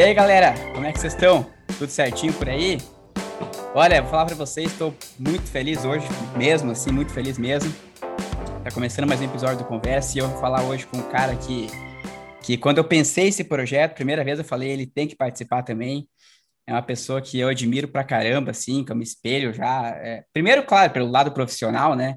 E aí, galera, como é que vocês estão? Tudo certinho por aí? Olha, vou falar para vocês, estou muito feliz hoje, mesmo assim, muito feliz mesmo. Tá começando mais um episódio do Conversa e eu vou falar hoje com um cara que, que quando eu pensei esse projeto, primeira vez eu falei, ele tem que participar também. É uma pessoa que eu admiro pra caramba, assim, como espelho já. É, primeiro, claro, pelo lado profissional, né?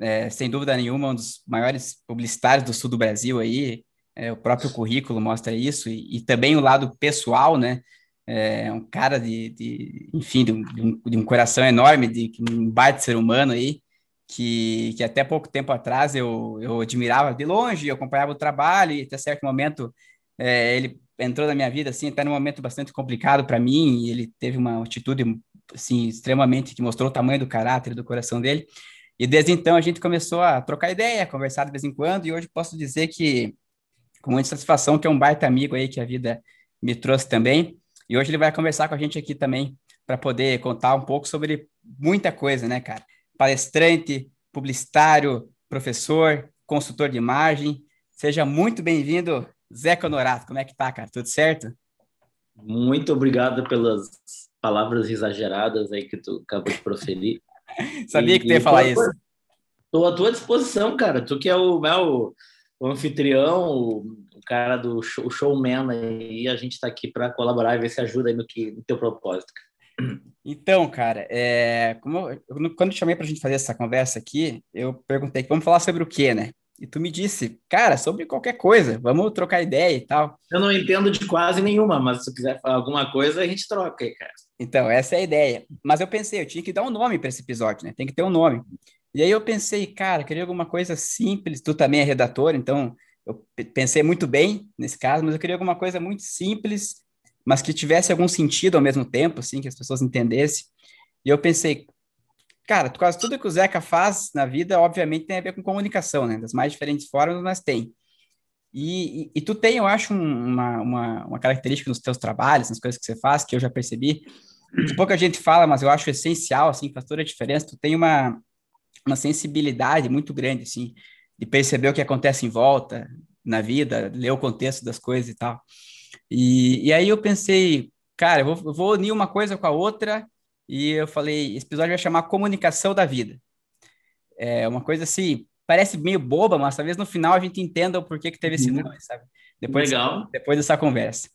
É, sem dúvida nenhuma, um dos maiores publicitários do sul do Brasil aí, é, o próprio currículo mostra isso, e, e, também o lado pessoal, né? É um cara de, de enfim, de um, de um, coração enorme, de um baita ser humano aí, que, que até pouco tempo atrás eu, eu admirava de longe, eu acompanhava o trabalho, e até certo momento é, ele entrou na minha vida, assim, até num momento bastante complicado para mim, e ele teve uma atitude, assim, extremamente, que mostrou o tamanho do caráter, do coração dele, e desde então a gente começou a trocar ideia, conversar de vez em quando, e hoje posso dizer que, com muita satisfação, que é um baita amigo aí que a vida me trouxe também. E hoje ele vai conversar com a gente aqui também para poder contar um pouco sobre muita coisa, né, cara? Palestrante, publicitário, professor, consultor de imagem. Seja muito bem-vindo, Zeca Honorato. Como é que tá, cara? Tudo certo? Muito obrigado pelas palavras exageradas aí que tu acabou de proferir. Sabia e, que tu ia falar isso. Estou à tua disposição, cara. Tu que é o, né, o, anfitrião, o, cara do show, o showman aí, a gente está aqui para colaborar e ver se ajuda aí no, que, no teu propósito. Então, cara, é, como eu, quando eu chamei para a gente fazer essa conversa aqui, eu perguntei que vamos falar sobre o quê, né? E tu me disse, cara, sobre qualquer coisa, vamos trocar ideia e tal. Eu não entendo de quase nenhuma, mas se quiser falar alguma coisa, a gente troca aí, cara. Então, essa é a ideia. Mas eu pensei, eu tinha que dar um nome para esse episódio, né? Tem que ter um nome. E aí eu pensei, cara, queria alguma coisa simples. Tu também é redator, então eu pensei muito bem nesse caso, mas eu queria alguma coisa muito simples, mas que tivesse algum sentido ao mesmo tempo, assim, que as pessoas entendessem. E eu pensei, cara, quase tudo que o Zeca faz na vida, obviamente, tem a ver com comunicação, né? Das mais diferentes formas, mas tem. E, e, e tu tem, eu acho, uma, uma, uma, característica nos teus trabalhos, nas coisas que você faz, que eu já percebi, que pouca gente fala, mas eu acho essencial, assim, faz toda a diferença. Tu tem uma, uma sensibilidade muito grande, assim, de perceber o que acontece em volta, na vida, ler o contexto das coisas e tal. E, e aí eu pensei, cara, eu vou, eu vou unir uma coisa com a outra, e eu falei, esse episódio vai chamar Comunicação da Vida. É uma coisa assim, parece meio boba, mas talvez no final a gente entenda o porquê que teve esse uhum. nome, sabe? Depois, Legal. depois dessa conversa.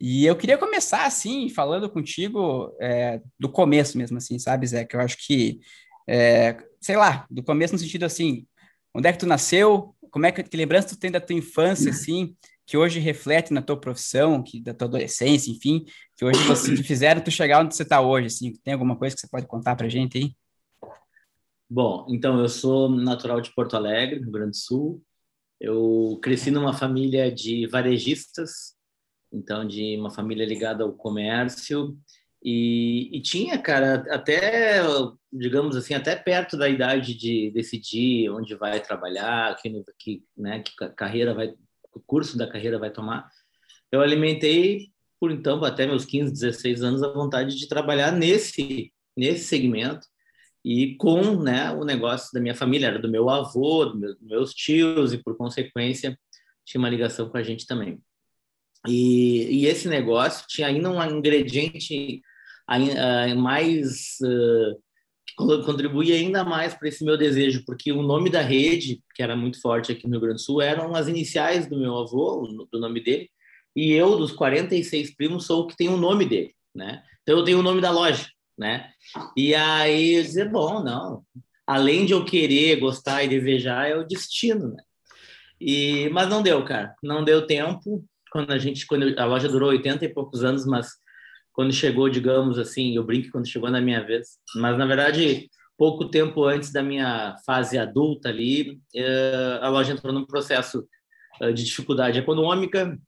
E eu queria começar, assim, falando contigo é, do começo mesmo, assim, sabe, Zé? Que eu acho que, é, sei lá, do começo no sentido assim, onde é que tu nasceu? Como é que, que lembrança tu tem da tua infância, assim, que hoje reflete na tua profissão, que da tua adolescência, enfim, que hoje você, que fizeram tu chegar onde você está hoje, assim? Tem alguma coisa que você pode contar pra gente aí? Bom, então eu sou natural de Porto Alegre, Rio Grande do Sul. Eu cresci numa família de varejistas, então de uma família ligada ao comércio e, e tinha, cara, até digamos assim, até perto da idade de decidir onde vai trabalhar, que, que, né, que carreira vai, o curso da carreira vai tomar. Eu alimentei por então até meus 15, 16 anos a vontade de trabalhar nesse nesse segmento e com né, o negócio da minha família, era do meu avô, dos meus, meus tios, e por consequência tinha uma ligação com a gente também. E, e esse negócio tinha ainda um ingrediente mais uh, que contribuía ainda mais para esse meu desejo, porque o nome da rede, que era muito forte aqui no Rio Grande do Sul, eram as iniciais do meu avô, do nome dele, e eu, dos 46 primos, sou o que tem o nome dele, né? Então eu tenho o nome da loja né? E aí eu dizer, bom, não, além de eu querer, gostar e desejar, é o destino, né? E, mas não deu, cara, não deu tempo. Quando a gente, quando a loja durou 80 e poucos anos, mas quando chegou, digamos assim, eu brinco quando chegou na minha vez, mas na verdade, pouco tempo antes da minha fase adulta ali, eh, a loja entrou num processo eh, de dificuldade econômica.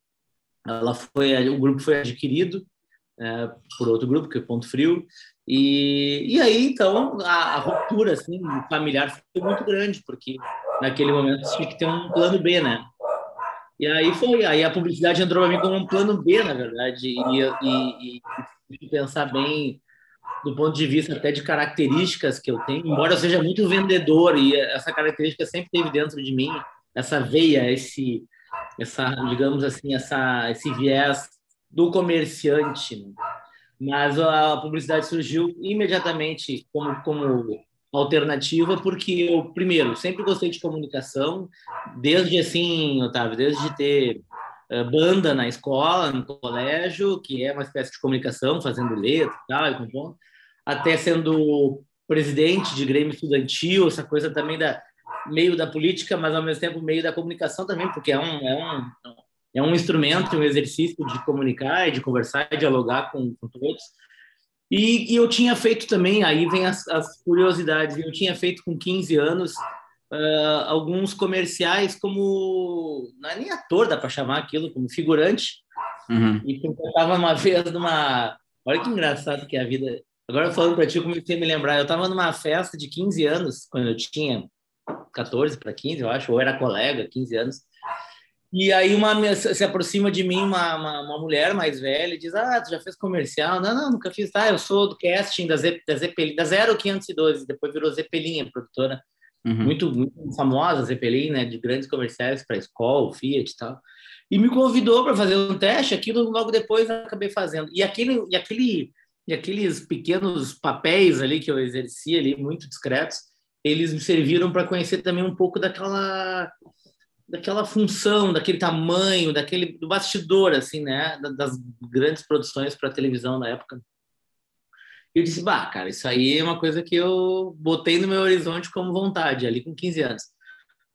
Ela foi, o grupo foi adquirido é, por outro grupo, que é Ponto Frio, e, e aí, então, a, a, ruptura assim, familiar foi muito grande, porque naquele momento tinha que ter um plano B, né? E aí foi, aí a publicidade entrou para mim como um plano B, na verdade, e, e, e, pensar bem do ponto de vista até de características que eu tenho, embora eu seja muito vendedor e essa característica sempre teve dentro de mim, essa veia, esse, essa, digamos assim, essa, esse viés do comerciante. Né? Mas a publicidade surgiu imediatamente como, como alternativa, porque eu, primeiro, sempre gostei de comunicação, desde assim, Otávio, desde ter uh, banda na escola, no colégio, que é uma espécie de comunicação, fazendo letra tal, e compondo, até sendo presidente de Grêmio Estudantil, essa coisa também da meio da política, mas ao mesmo tempo meio da comunicação também, porque é um, é um, é um instrumento, um exercício de comunicar, de conversar, e dialogar com, com todos. E, e, eu tinha feito também, aí vem as, as, curiosidades, eu tinha feito com 15 anos uh, alguns comerciais como, não é nem ator, dá para chamar aquilo, como figurante. Uhum. E eu estava uma vez numa, olha que engraçado que é a vida. Agora falando para ti, eu comecei a me lembrar, eu estava numa festa de 15 anos, quando eu tinha 14 para 15, eu acho, ou era colega, 15 anos. E aí uma se aproxima de mim uma, uma, uma, mulher mais velha e diz: Ah, tu já fez comercial? Não, não, nunca fiz. Ah, eu sou do casting da, Z, da, Zeppelin, da 0512, depois virou Zeppelin, produtora uhum. muito, muito famosa, Zeppelin, né, de grandes comerciais para escola, Fiat e tal. E me convidou para fazer um teste, aquilo logo depois eu acabei fazendo. E aquele, e aquele e aqueles pequenos papéis ali que eu exerci ali, muito discretos, eles me serviram para conhecer também um pouco daquela daquela função, daquele tamanho, daquele do bastidor assim, né, das grandes produções para televisão na época. E eu disse, bah, cara, isso aí é uma coisa que eu botei no meu horizonte como vontade ali com 15 anos.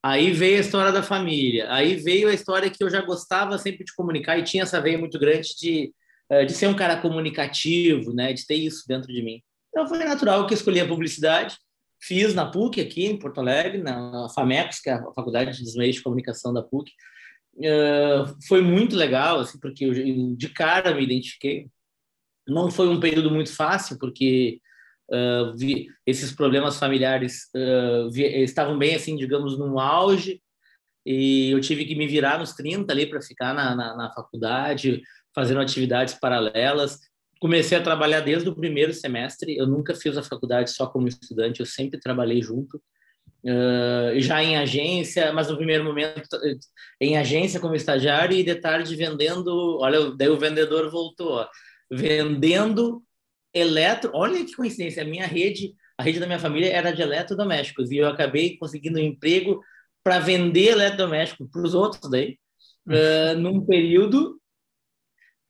Aí veio a história da família, aí veio a história que eu já gostava sempre de comunicar e tinha essa veia muito grande de eh, de ser um cara comunicativo, né, de ter isso dentro de mim. Então foi natural que eu escolhi a publicidade Fiz na PUC aqui em Porto Alegre, na FAMECOS, que é a Faculdade de Meios de Comunicação da PUC. Uh, foi muito legal, assim, porque eu de cara me identifiquei. Não foi um período muito fácil, porque uh, vi, esses problemas familiares uh, vi, estavam bem, assim, digamos, no auge, e eu tive que me virar nos 30 ali para ficar na, na, na faculdade, fazendo atividades paralelas comecei a trabalhar desde o primeiro semestre. Eu nunca fiz a faculdade só como estudante, eu sempre trabalhei junto. Uh, já em agência, mas no primeiro momento em agência como estagiário e de tarde vendendo. Olha, daí o vendedor voltou, ó, vendendo eletro. Olha que coincidência, a minha rede, a rede da minha família era de eletrodomésticos e eu acabei conseguindo um emprego para vender eletrodoméstico para os outros daí, uh, num período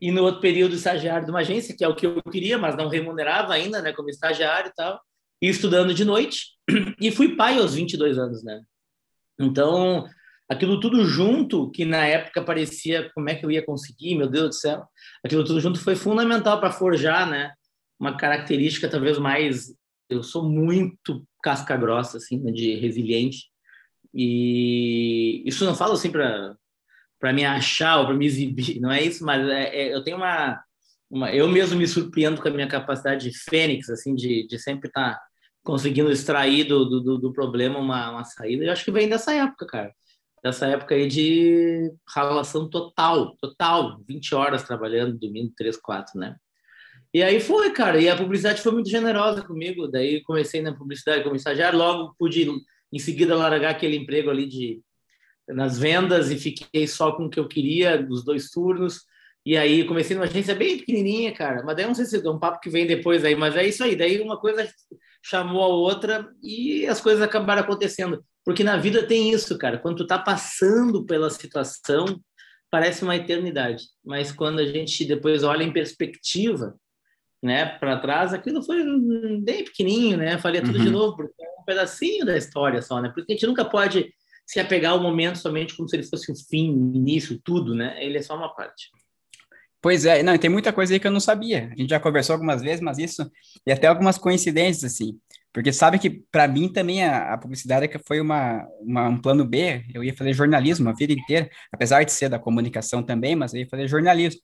e no outro período estagiário de uma agência, que é o que eu queria, mas não remunerava ainda, né, como estagiário e tal, e estudando de noite, e fui pai aos 22 anos, né? Então, aquilo tudo junto, que na época parecia como é que eu ia conseguir, meu Deus do céu, aquilo tudo junto foi fundamental para forjar, né, uma característica talvez mais, eu sou muito casca grossa, assim, né, de resiliente, e isso não falo assim para para me achar ou para me exibir, não é isso, mas é, é, eu tenho uma, uma, eu mesmo me surpreendo com a minha capacidade de fênix, assim, de, de sempre estar tá conseguindo extrair do, do, do problema uma, uma saída. Eu acho que vem dessa época, cara, dessa época aí de relação total, total, 20 horas trabalhando, domingo, 3, 4, né? E aí foi, cara, e a publicidade foi muito generosa comigo, daí comecei na publicidade como estagiário, logo pude em seguida largar aquele emprego ali de nas vendas e fiquei só com o que eu queria dos dois turnos. E aí comecei numa agência bem pequenininha, cara. Mas daí não sei se é um papo que vem depois aí, mas é isso aí. Daí uma coisa chamou a outra e as coisas acabaram acontecendo. Porque na vida tem isso, cara. Quando tu tá passando pela situação, parece uma eternidade. Mas quando a gente depois olha em perspectiva, né, para trás, aquilo foi bem pequenininho, né? Falei tudo uhum. de novo, porque é um pedacinho da história só, né? Porque a gente nunca pode se apegar ao momento somente como se ele fosse o fim, início, tudo, né? Ele é só uma parte. Pois é, não, tem muita coisa aí que eu não sabia. A gente já conversou algumas vezes, mas isso e até algumas coincidências assim, porque sabe que para mim também a, a publicidade é foi uma, uma, um plano B. Eu ia fazer jornalismo a vida inteira, apesar de ser da comunicação também, mas eu ia fazer jornalismo.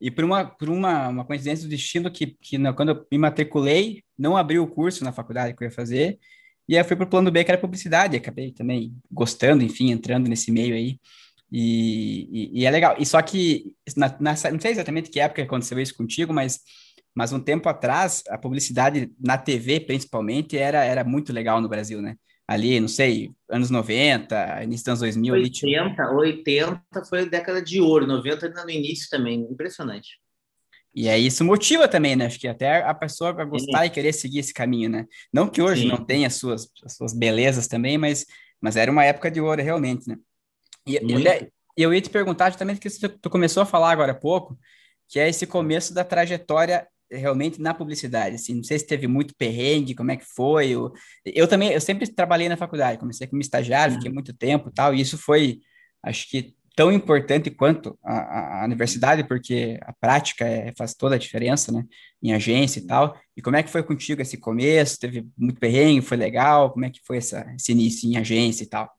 E por uma por uma, uma coincidência do destino que, que quando eu me matriculei, não abri o curso na faculdade que eu ia fazer e aí eu fui pro plano B, que era publicidade, acabei também gostando, enfim, entrando nesse meio aí. E, e, e é legal. E só que, na, não sei exatamente que época aconteceu isso contigo, mas, mas um tempo atrás, a publicidade na TV, principalmente, era, era muito legal no Brasil, né? ali, não sei, anos 90, início dos anos 2000. 80, ali, 80 foi a década de ouro, 90 no início também, impressionante. E aí isso motiva também, né? Acho que até a pessoa vai gostar Sim. e querer seguir esse caminho, né? Não que hoje Sim. não tenha as suas, as suas belezas também, mas, mas era uma época de ouro realmente, né? E, e eu ia te perguntar também que tu começou a falar agora há pouco, que é esse começo da trajetória realmente na publicidade, assim, não sei se teve muito perrengue, como é que foi, eu, eu também, eu sempre trabalhei na faculdade, comecei como estagiário, fiquei muito tempo tal, e isso foi, acho que tão importante quanto a, a, universidade, porque a prática é, faz toda a diferença, né, em agência e tal, e como é que foi contigo esse começo, teve muito perrengue, foi legal, como é que foi essa, esse início em agência e tal?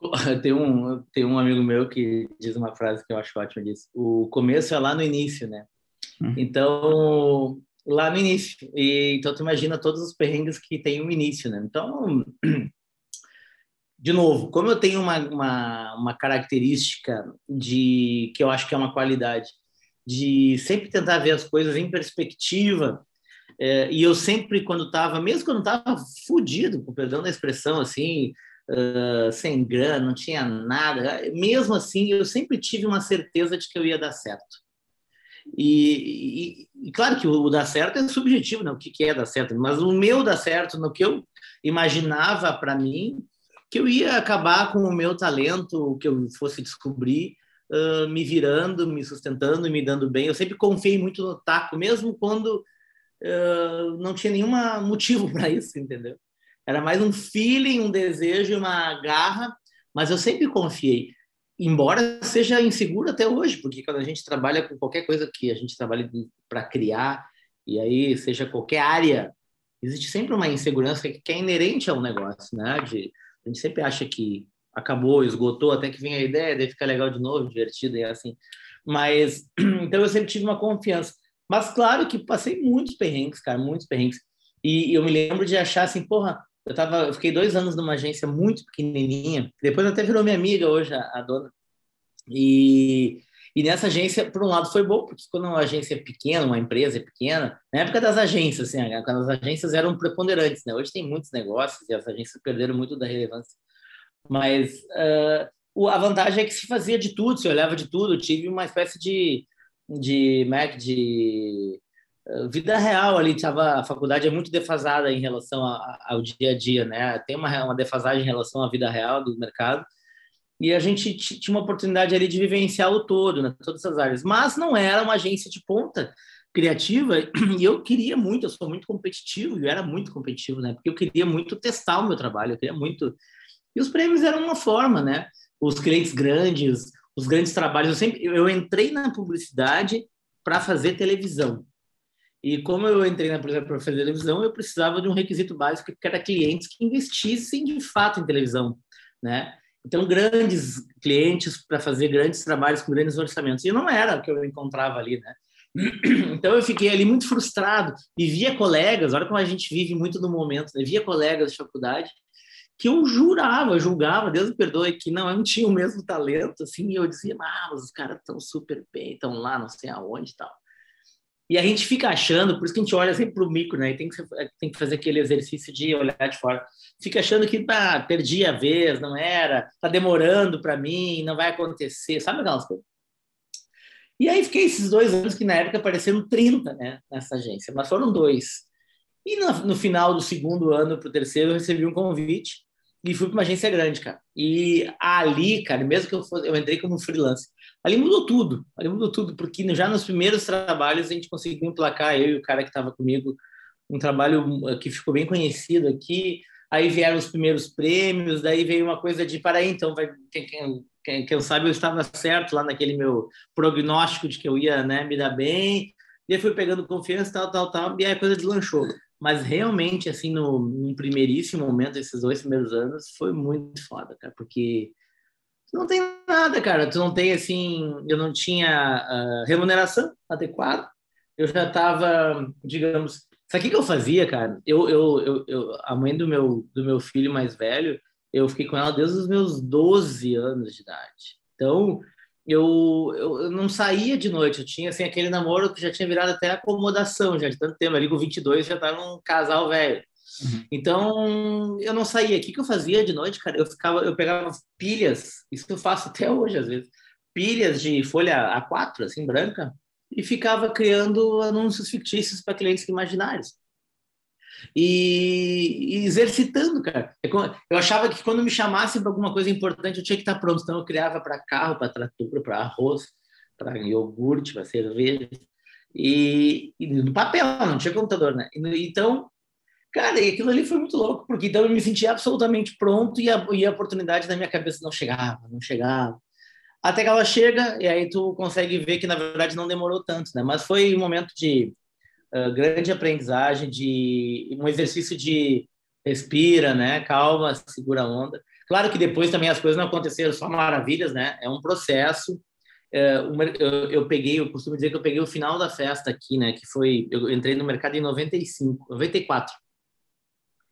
Tem um, tem um amigo meu que diz uma frase que eu acho ótima, diz, o começo é lá no início, né, Uhum. Então, lá no início. E, então, tu imagina todos os perrengues que tem um início, né? Então, de novo, como eu tenho uma, uma, uma característica de que eu acho que é uma qualidade, de sempre tentar ver as coisas em perspectiva, é, e eu sempre, quando estava, mesmo quando estava fudido, com perdão da expressão, assim, uh, sem grana, não tinha nada, mesmo assim, eu sempre tive uma certeza de que eu ia dar certo. E, e, e, claro que o, o dar certo é subjetivo, né? o que, que é dar certo, mas o meu dar certo, no que eu imaginava para mim, que eu ia acabar com o meu talento, que eu fosse descobrir, uh, me virando, me sustentando e me dando bem. Eu sempre confiei muito no taco, mesmo quando uh, não tinha nenhum motivo para isso, entendeu? Era mais um feeling, um desejo, uma garra, mas eu sempre confiei embora seja inseguro até hoje, porque quando a gente trabalha com qualquer coisa que a gente trabalha para criar, e aí seja qualquer área, existe sempre uma insegurança que é inerente ao negócio, né? De, a gente sempre acha que acabou, esgotou, até que vem a ideia, daí fica legal de novo, divertido e assim. Mas, então eu sempre tive uma confiança. Mas claro que passei muitos perrengues, cara, muitos perrengues. E eu me lembro de achar assim, porra, eu, tava, eu fiquei dois anos numa agência muito pequenininha, depois até virou minha amiga hoje, a, a dona. E, e nessa agência, por um lado, foi bom, porque quando uma agência é pequena, uma empresa é pequena, na época das agências, assim, as agências eram preponderantes, né? Hoje tem muitos negócios e as agências perderam muito da relevância. Mas uh, a vantagem é que se fazia de tudo, se olhava de tudo. Eu tive uma espécie de, de, Mac, de vida real ali, tava, a faculdade é muito defasada em relação a, ao dia a dia, né? Tem uma, uma defasagem em relação à vida real do mercado, e a gente tinha uma oportunidade ali de vivenciar o todo, né? Todas essas áreas, mas não era uma agência de ponta criativa, e eu queria muito, eu sou muito competitivo, e era muito competitivo, né? Porque eu queria muito testar o meu trabalho, eu queria muito... E os prêmios eram uma forma, né? Os clientes grandes, os grandes trabalhos, eu sempre... Eu entrei na publicidade para fazer televisão, e como eu entrei na empresa para fazer televisão, eu precisava de um requisito básico que era clientes que investissem de fato em televisão, né? Então, grandes clientes para fazer grandes trabalhos com grandes orçamentos. E não era o que eu encontrava ali, né? Então, eu fiquei ali muito frustrado e via colegas, olha como a gente vive muito no momento, né? Via colegas de faculdade que eu jurava, julgava, Deus me perdoe, que não, eu não tinha o mesmo talento, assim, e eu dizia, ah, mas os caras estão super bem, estão lá, não sei aonde e tal. E a gente fica achando, por isso que a gente olha sempre para o micro, né? E tem que, tem que fazer aquele exercício de olhar de fora. Fica achando que ah, perdi a vez, não era, tá demorando para mim, não vai acontecer, sabe aquelas coisas? E aí fiquei esses dois anos que na época pareceram 30, né? Nessa agência, mas foram dois. E no, no final do segundo ano para o terceiro, eu recebi um convite e fui para uma agência grande, cara. E ali, cara, mesmo que eu fosse, eu entrei como freelance Ali mudou tudo, ali mudou tudo, porque já nos primeiros trabalhos a gente conseguiu emplacar, eu e o cara que estava comigo, um trabalho eh, que ficou bem conhecido aqui. Aí vieram os primeiros prêmios, daí veio uma coisa de, para aí, então, vai, quem, quem, quem sabe eu estava certo lá naquele meu prognóstico de que eu ia né, me dar bem. E aí fui pegando confiança, tal, tal, tal, e aí a coisa deslanchou. Mas realmente, assim, no, no primeiríssimo momento, esses dois primeiros anos, foi muito foda, cara, porque não tem nada, cara. Tu não tem assim, eu não tinha uh, remuneração adequada. Eu já estava, digamos, sabe o que eu fazia, cara? Eu, eu, eu, eu, a mãe do meu do meu filho mais velho, eu fiquei com ela desde os meus 12 anos de idade. Então, eu, eu, eu, não saía de noite, eu tinha assim aquele namoro que já tinha virado até acomodação, já de tanto tempo, ali com 22 já estava num casal velho. Uhum. Então, eu não saía. O que, que eu fazia de noite, cara? Eu ficava, eu pegava pilhas, isso eu faço até hoje, às vezes, pilhas de folha A4, assim, branca, e ficava criando anúncios fictícios para clientes imaginários. E, e, exercitando, cara. É eu achava que quando me chamassem para alguma coisa importante, eu tinha que estar pronto. Então, eu criava para carro, para trator, para arroz, para iogurte, para cerveja. E, e, no papel, não tinha computador, né? Então, cara, e aquilo ali foi muito louco, porque então eu me sentia absolutamente pronto e a, e a oportunidade na minha cabeça não chegava, não chegava. Até que ela chega e aí tu consegue ver que, na verdade, não demorou tanto, né? Mas foi um momento de uh, grande aprendizagem, de um exercício de respira, né? Calma, segura a onda. Claro que depois também as coisas não aconteceram só maravilhas, né? É um processo. Uh, eu, eu, peguei, eu costumo dizer que eu peguei o final da festa aqui, né? Que foi, eu entrei no mercado em 95, 94.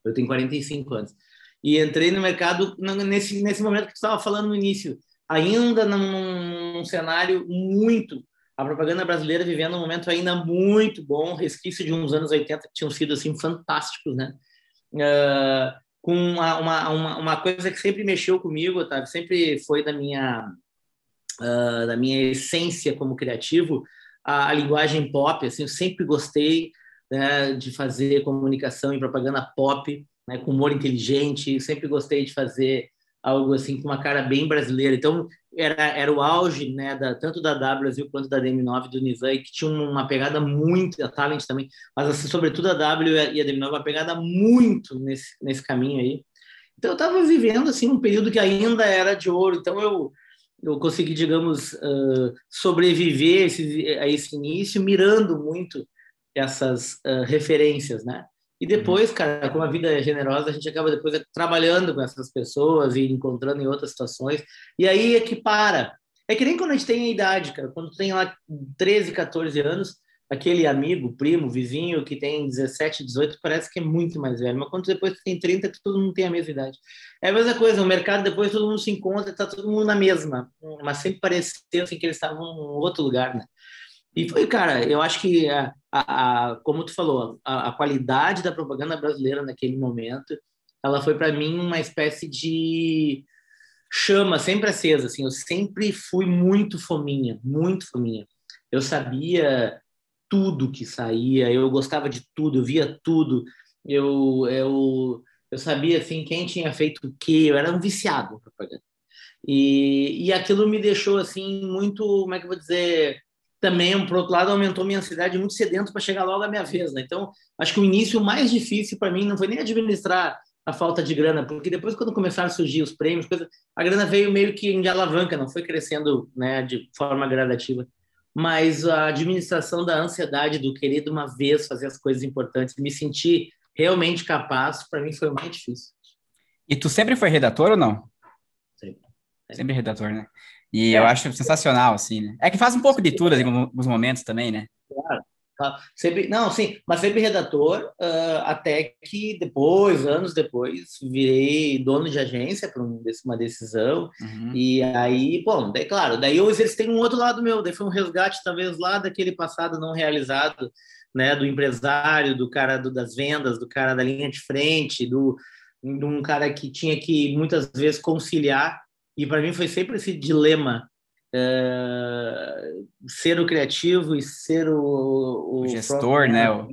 Eu tenho 45 anos. E entrei no mercado nesse, nesse momento que tu estava falando no início, ainda num, num cenário muito a propaganda brasileira vivendo um momento ainda muito bom, resquício de uns anos 80 que tinham sido assim fantásticos, né? Uh, com uma, uma, uma, coisa que sempre mexeu comigo, tá? sempre foi da minha uh, da minha essência como criativo, a, a linguagem pop, assim, eu sempre gostei né, de fazer comunicação e propaganda pop, né, com humor inteligente, sempre gostei de fazer algo assim com uma cara bem brasileira. Então, era, era o auge, né, da, tanto da W Brasil quanto da DM9 do Nizam, que tinha uma pegada muito, a Talent também, mas assim, sobretudo a W e a DM9, uma pegada muito nesse, nesse caminho aí. Então, eu estava vivendo, assim, um período que ainda era de ouro, então eu, eu consegui, digamos, uh, sobreviver esse, a esse início, mirando muito essas uh, referências, né? E uhum. depois, cara, como a vida é generosa, a gente acaba depois trabalhando com essas pessoas e encontrando em outras situações. E aí é que para. É que nem quando a gente tem a idade, cara. Quando tem lá 13, 14 anos, aquele amigo, primo, vizinho que tem 17, 18, parece que é muito mais velho. Mas quando depois tem 30, que todo mundo tem a mesma idade. É a mesma coisa, no mercado depois todo mundo se encontra, tá todo mundo na mesma. Mas sempre pareceu assim, que eles estavam em outro lugar, né? E foi, cara, eu acho que, a, a, a como tu falou, a, a, qualidade da propaganda brasileira naquele momento, ela foi para mim uma espécie de chama sempre acesa, assim, eu sempre fui muito fominha, muito fominha. Eu sabia tudo que saía, eu gostava de tudo, eu via tudo, eu, eu, eu sabia, assim, quem tinha feito o quê, eu era um viciado em propaganda. E, e aquilo me deixou, assim, muito, como é que eu vou dizer também, por outro lado, aumentou minha ansiedade muito sedento para chegar logo à minha vez. Né? Então, acho que o início mais difícil para mim não foi nem administrar a falta de grana, porque depois, quando começaram a surgir os prêmios, coisa, a grana veio meio que em alavanca, não foi crescendo né, de forma gradativa. Mas a administração da ansiedade, do querer de uma vez fazer as coisas importantes, me sentir realmente capaz, para mim foi o mais difícil. E tu sempre foi redator ou não? Sempre. Sempre redator, né? E é. eu acho sensacional, assim, né? É que faz um pouco de tudo assim, em alguns momentos também, né? Claro. Sempre, não, sim, mas sempre redator, uh, até que depois, anos depois, virei dono de agência para uma decisão. Uhum. E aí, bom, daí, claro, daí eles têm um outro lado meu, daí foi um resgate, talvez, lá daquele passado não realizado, né, do empresário, do cara do, das vendas, do cara da linha de frente, do, de um cara que tinha que muitas vezes conciliar e para mim foi sempre esse dilema é, ser o criativo e ser o, o, o gestor, né? O...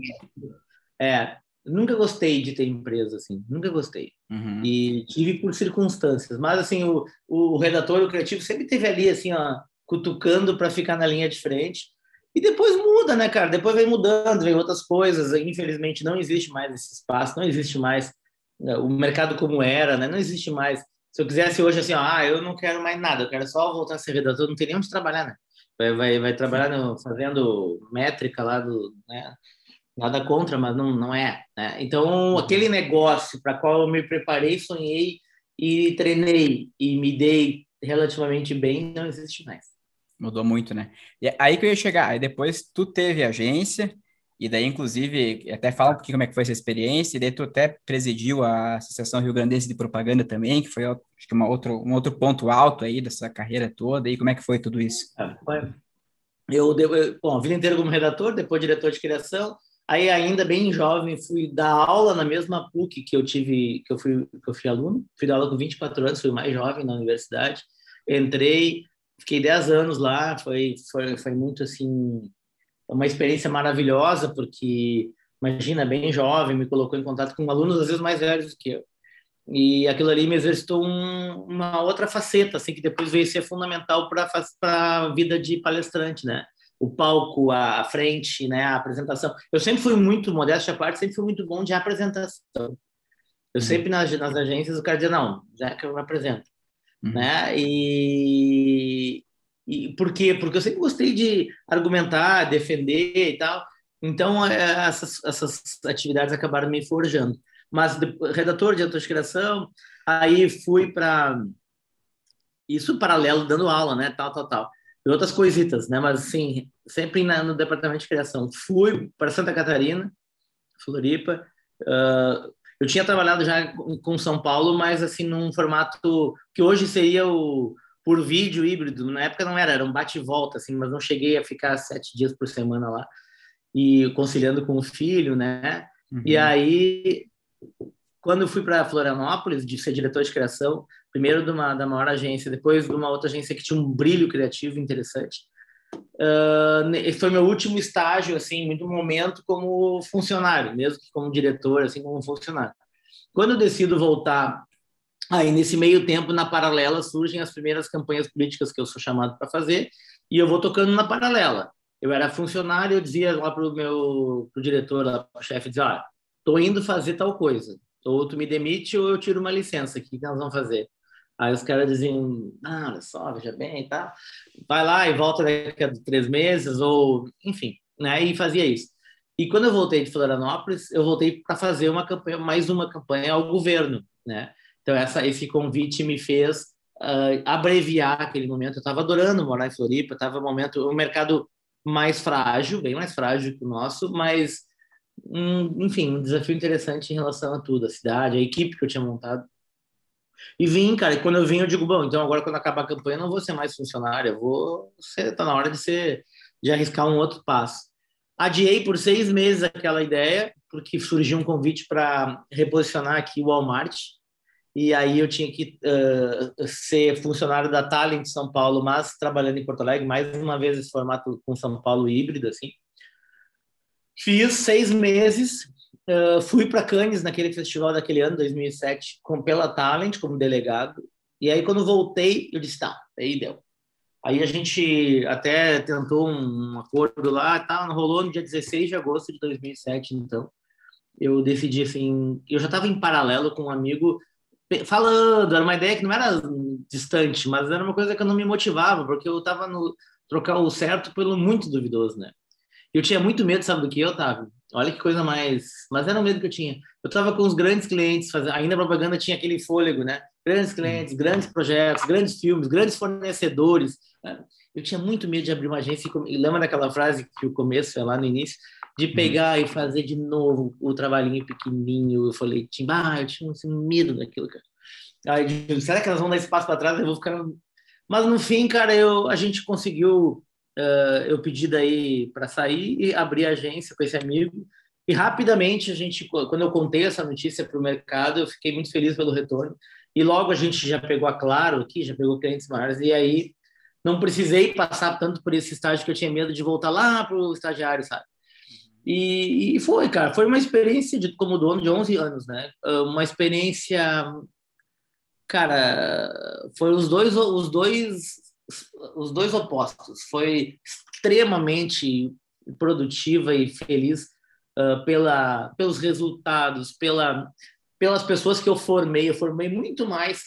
É, nunca gostei de ter empresa assim, nunca gostei. Uhum. E tive por circunstâncias, mas assim o, o, redator, o criativo sempre teve ali assim, ó, cutucando para ficar na linha de frente. E depois muda, né, cara? Depois vem mudando, vem outras coisas. Infelizmente não existe mais esse espaço, não existe mais né, o mercado como era, né? Não existe mais se eu quisesse hoje assim, ó, ah, eu não quero mais nada, eu quero só voltar a ser redator, não tem nem onde trabalhar, né? Vai, vai, vai trabalhar no, fazendo métrica lá do, né? Nada contra, mas não, não é, né? Então, aquele negócio para qual eu me preparei, sonhei e treinei e me dei relativamente bem, não existe mais. Mudou muito, né? E é aí que eu ia chegar, aí depois tu teve agência, e daí, inclusive, até fala um pouquinho como é que foi essa experiência, e daí tu até presidiu a Associação Rio Grandense de Propaganda também, que foi, acho que, uma outro, um outro ponto alto aí dessa carreira toda, e como é que foi tudo isso? É, eu, eu bom, a vida inteira como redator, depois diretor de criação, Aí ainda bem jovem fui dar aula na mesma PUC que eu tive, que eu fui, que eu fui aluno. Fui dar aula com 24 anos, fui mais jovem na universidade. Entrei, fiquei 10 anos lá, foi foi foi muito assim uma experiência maravilhosa porque imagina bem jovem, me colocou em contato com alunos às vezes mais velhos que eu. E aquilo ali me exercitou um, uma outra faceta, assim, que depois veio ser fundamental para a vida de palestrante, né? o palco, a, frente, né, a apresentação. Eu sempre fui muito, modéstia à parte, sempre fui muito bom de apresentação. Eu uhum. sempre nas, nas agências o cara dizia, não, já que eu me apresento. Uhum. Né? E, e por quê? Porque eu sempre gostei de argumentar, defender e tal. Então, é, essas, essas atividades acabaram me forjando. Mas redator de autocriação, aí fui para isso paralelo dando aula, né, tal, tal, tal e outras coisitas, né? Mas assim, sempre na, no departamento de criação. Fui para Santa Catarina, Floripa. Uh, eu tinha trabalhado já com São Paulo, mas assim num formato que hoje seria o por vídeo híbrido. Na época não era, era um bate e volta, assim, mas não cheguei a ficar sete dias por semana lá e conciliando com o filho, né? Uhum. E aí, quando eu fui para Florianópolis, de ser diretor de criação, primeiro de uma da maior agência, depois de uma outra agência que tinha um brilho criativo interessante. Uh, esse foi meu último estágio, assim, muito momento como funcionário, mesmo que como diretor, assim, como funcionário. Quando eu decido voltar, aí nesse meio tempo, na paralela, surgem as primeiras campanhas políticas que eu sou chamado para fazer, e eu vou tocando na paralela. Eu era funcionário, eu dizia lá para o meu pro diretor, para o chefe, dizia, olha, tô indo fazer tal coisa, ou tu me demite ou eu tiro uma licença, o que nós vamos fazer? Aí os caras diziam, ah, olha só, veja bem tá. Vai lá e volta daqui a três meses, ou enfim, né? E fazia isso. E quando eu voltei de Florianópolis, eu voltei para fazer uma campanha, mais uma campanha ao governo, né? Então essa, esse convite me fez uh, abreviar aquele momento. Eu estava adorando morar em Floripa, estava um momento, um mercado mais frágil, bem mais frágil que o nosso, mas um, enfim, um desafio interessante em relação a tudo, a cidade, a equipe que eu tinha montado. E vim, cara, e quando eu vim, eu digo, bom, então agora quando acabar a campanha, eu não vou ser mais funcionário, eu vou ser, tá na hora de ser, de arriscar um outro passo. Adiei por seis meses aquela ideia, porque surgiu um convite para reposicionar aqui o Walmart, e aí eu tinha que uh, ser funcionário da Talent São Paulo, mas trabalhando em Porto Alegre, mais uma vez esse formato com São Paulo híbrido, assim. Fiz seis meses, Uh, fui para Cannes naquele festival daquele ano, 2007, com pela Talent como delegado. E aí quando voltei, eu disse, tá, aí deu. Aí a gente até tentou um acordo lá, tá, rolou no dia 16 de agosto de 2007, então. Eu decidi assim, eu já estava em paralelo com um amigo falando, era uma ideia que não era distante, mas era uma coisa que eu não me motivava, porque eu estava no trocar o certo pelo muito duvidoso, né? Eu tinha muito medo, sabe do que, Otávio? Olha que coisa mais. Mas era o medo que eu tinha. Eu estava com os grandes clientes, fazendo... ainda a propaganda tinha aquele fôlego, né? Grandes clientes, hum. grandes projetos, grandes filmes, grandes fornecedores. Né? Eu tinha muito medo de abrir uma agência. E lembra daquela frase que o começo foi lá no início? De hum. pegar e fazer de novo o trabalhinho pequenininho. Eu falei, ah, eu tinha assim, medo daquilo, cara. Aí, será que elas vão dar espaço para trás? Eu vou ficar. Mas no fim, cara, eu, a gente conseguiu uh, eu pedi daí para sair e abrir a agência com esse amigo. E rapidamente a gente, quando eu contei essa notícia para o mercado, eu fiquei muito feliz pelo retorno. E logo a gente já pegou a Claro aqui, já pegou clientes maiores. E aí não precisei passar tanto por esse estágio que eu tinha medo de voltar lá para o estagiário, sabe? E, e, foi, cara, foi uma experiência de, como dono de 11 anos, né? Uma experiência, cara, foi os dois, os dois os dois opostos. Foi extremamente produtiva e feliz uh, pela, pelos resultados, pela, pelas pessoas que eu formei. Eu formei muito mais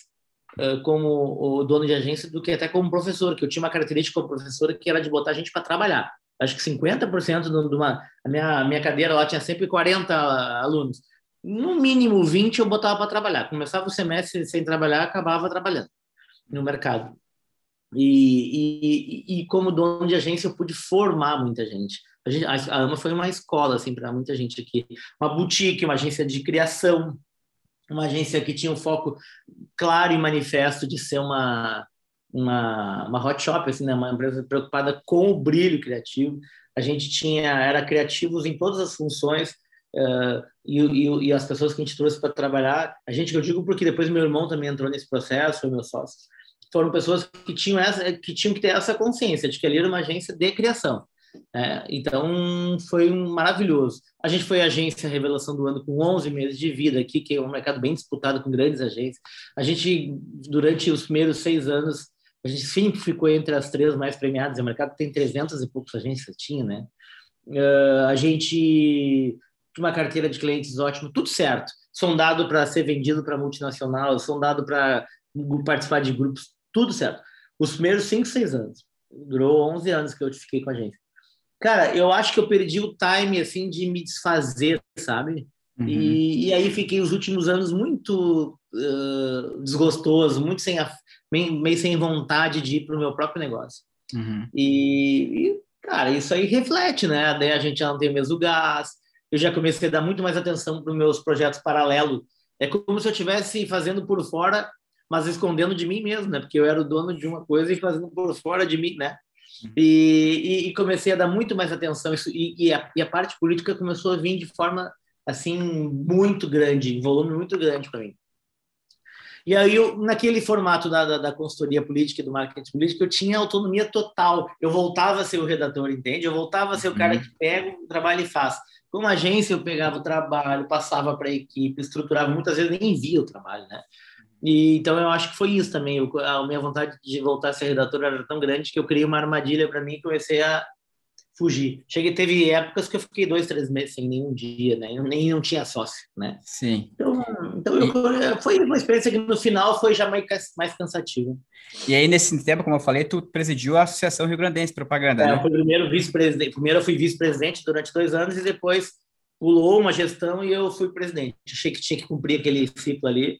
uh, como o dono de agência do que até como professor, que eu tinha uma característica como professor que era de botar a gente para trabalhar. Acho que 50% de uma. A minha, minha cadeira lá tinha sempre 40 alunos. No mínimo 20 eu botava para trabalhar. Começava o semestre sem trabalhar, acabava trabalhando no mercado. E, e, e, como dono de agência eu pude formar muita gente. A, gente, a AMA foi uma escola assim para muita gente aqui, uma boutique, uma agência de criação, uma agência que tinha um foco claro e manifesto de ser uma uma, uma hot shop, assim, né? uma empresa preocupada com o brilho criativo. A gente tinha, era criativos em todas as funções, uh, e, e, e, as pessoas que a gente trouxe para trabalhar, a gente, eu digo porque depois meu irmão também entrou nesse processo, foi meu sócio, foram pessoas que tinham, essa, que tinham que ter essa consciência de que ali era uma agência de criação. É, então, foi um maravilhoso. A gente foi agência Revelação do Ano com 11 meses de vida aqui, que é um mercado bem disputado com grandes agências. A gente, durante os primeiros seis anos, a gente sempre ficou entre as três mais premiadas. O mercado tem 300 e poucas agências, tinha, né? Uh, a gente tinha uma carteira de clientes ótimo, tudo certo. Sondado para ser vendido para multinacional, sondado para participar de grupos, tudo certo. Os primeiros cinco, seis anos. Durou 11 anos que eu fiquei com a agência. Cara, eu acho que eu perdi o time, assim, de me desfazer, sabe? Uhum. E, e, aí fiquei os últimos anos muito uh, desgostoso, muito sem a, meio, meio, sem vontade de ir para o meu próprio negócio. Uhum. E, e, cara, isso aí reflete, né? Daí a gente já não tem o mesmo gás, eu já comecei a dar muito mais atenção para os meus projetos paralelos. É como se eu estivesse fazendo por fora, mas escondendo de mim mesmo, né? Porque eu era o dono de uma coisa e fazendo por fora de mim, né? Uhum. E, e, e comecei a dar muito mais atenção isso e, e, a, e a parte política começou a vir de forma assim muito grande, em volume muito grande para mim. E aí, eu, naquele formato da, da, da, consultoria política e do marketing político, eu tinha autonomia total. Eu voltava a ser o redator, entende? Eu voltava a ser o cara uhum. que pega o trabalho e faz. Como agência, eu pegava o trabalho, passava para a equipe, estruturava, muitas vezes nem via o trabalho, né? E, então, eu acho que foi isso também. Eu, a minha vontade de voltar a ser redator era tão grande que eu criei uma armadilha para mim e comecei a fugir. Cheguei, teve épocas que eu fiquei dois, três meses sem nenhum dia, né? Eu nem não tinha sócio, né? Sim. Então, então eu, foi uma experiência que no final foi já mais, mais cansativa. E aí, nesse tempo, como eu falei, tu presidiu a Associação Rio Grandense de Propaganda, é, né? Eu fui primeiro vice-presidente. Primeiro eu fui vice-presidente durante dois anos e depois pulou uma gestão e eu fui presidente. Achei que tinha que cumprir aquele ciclo ali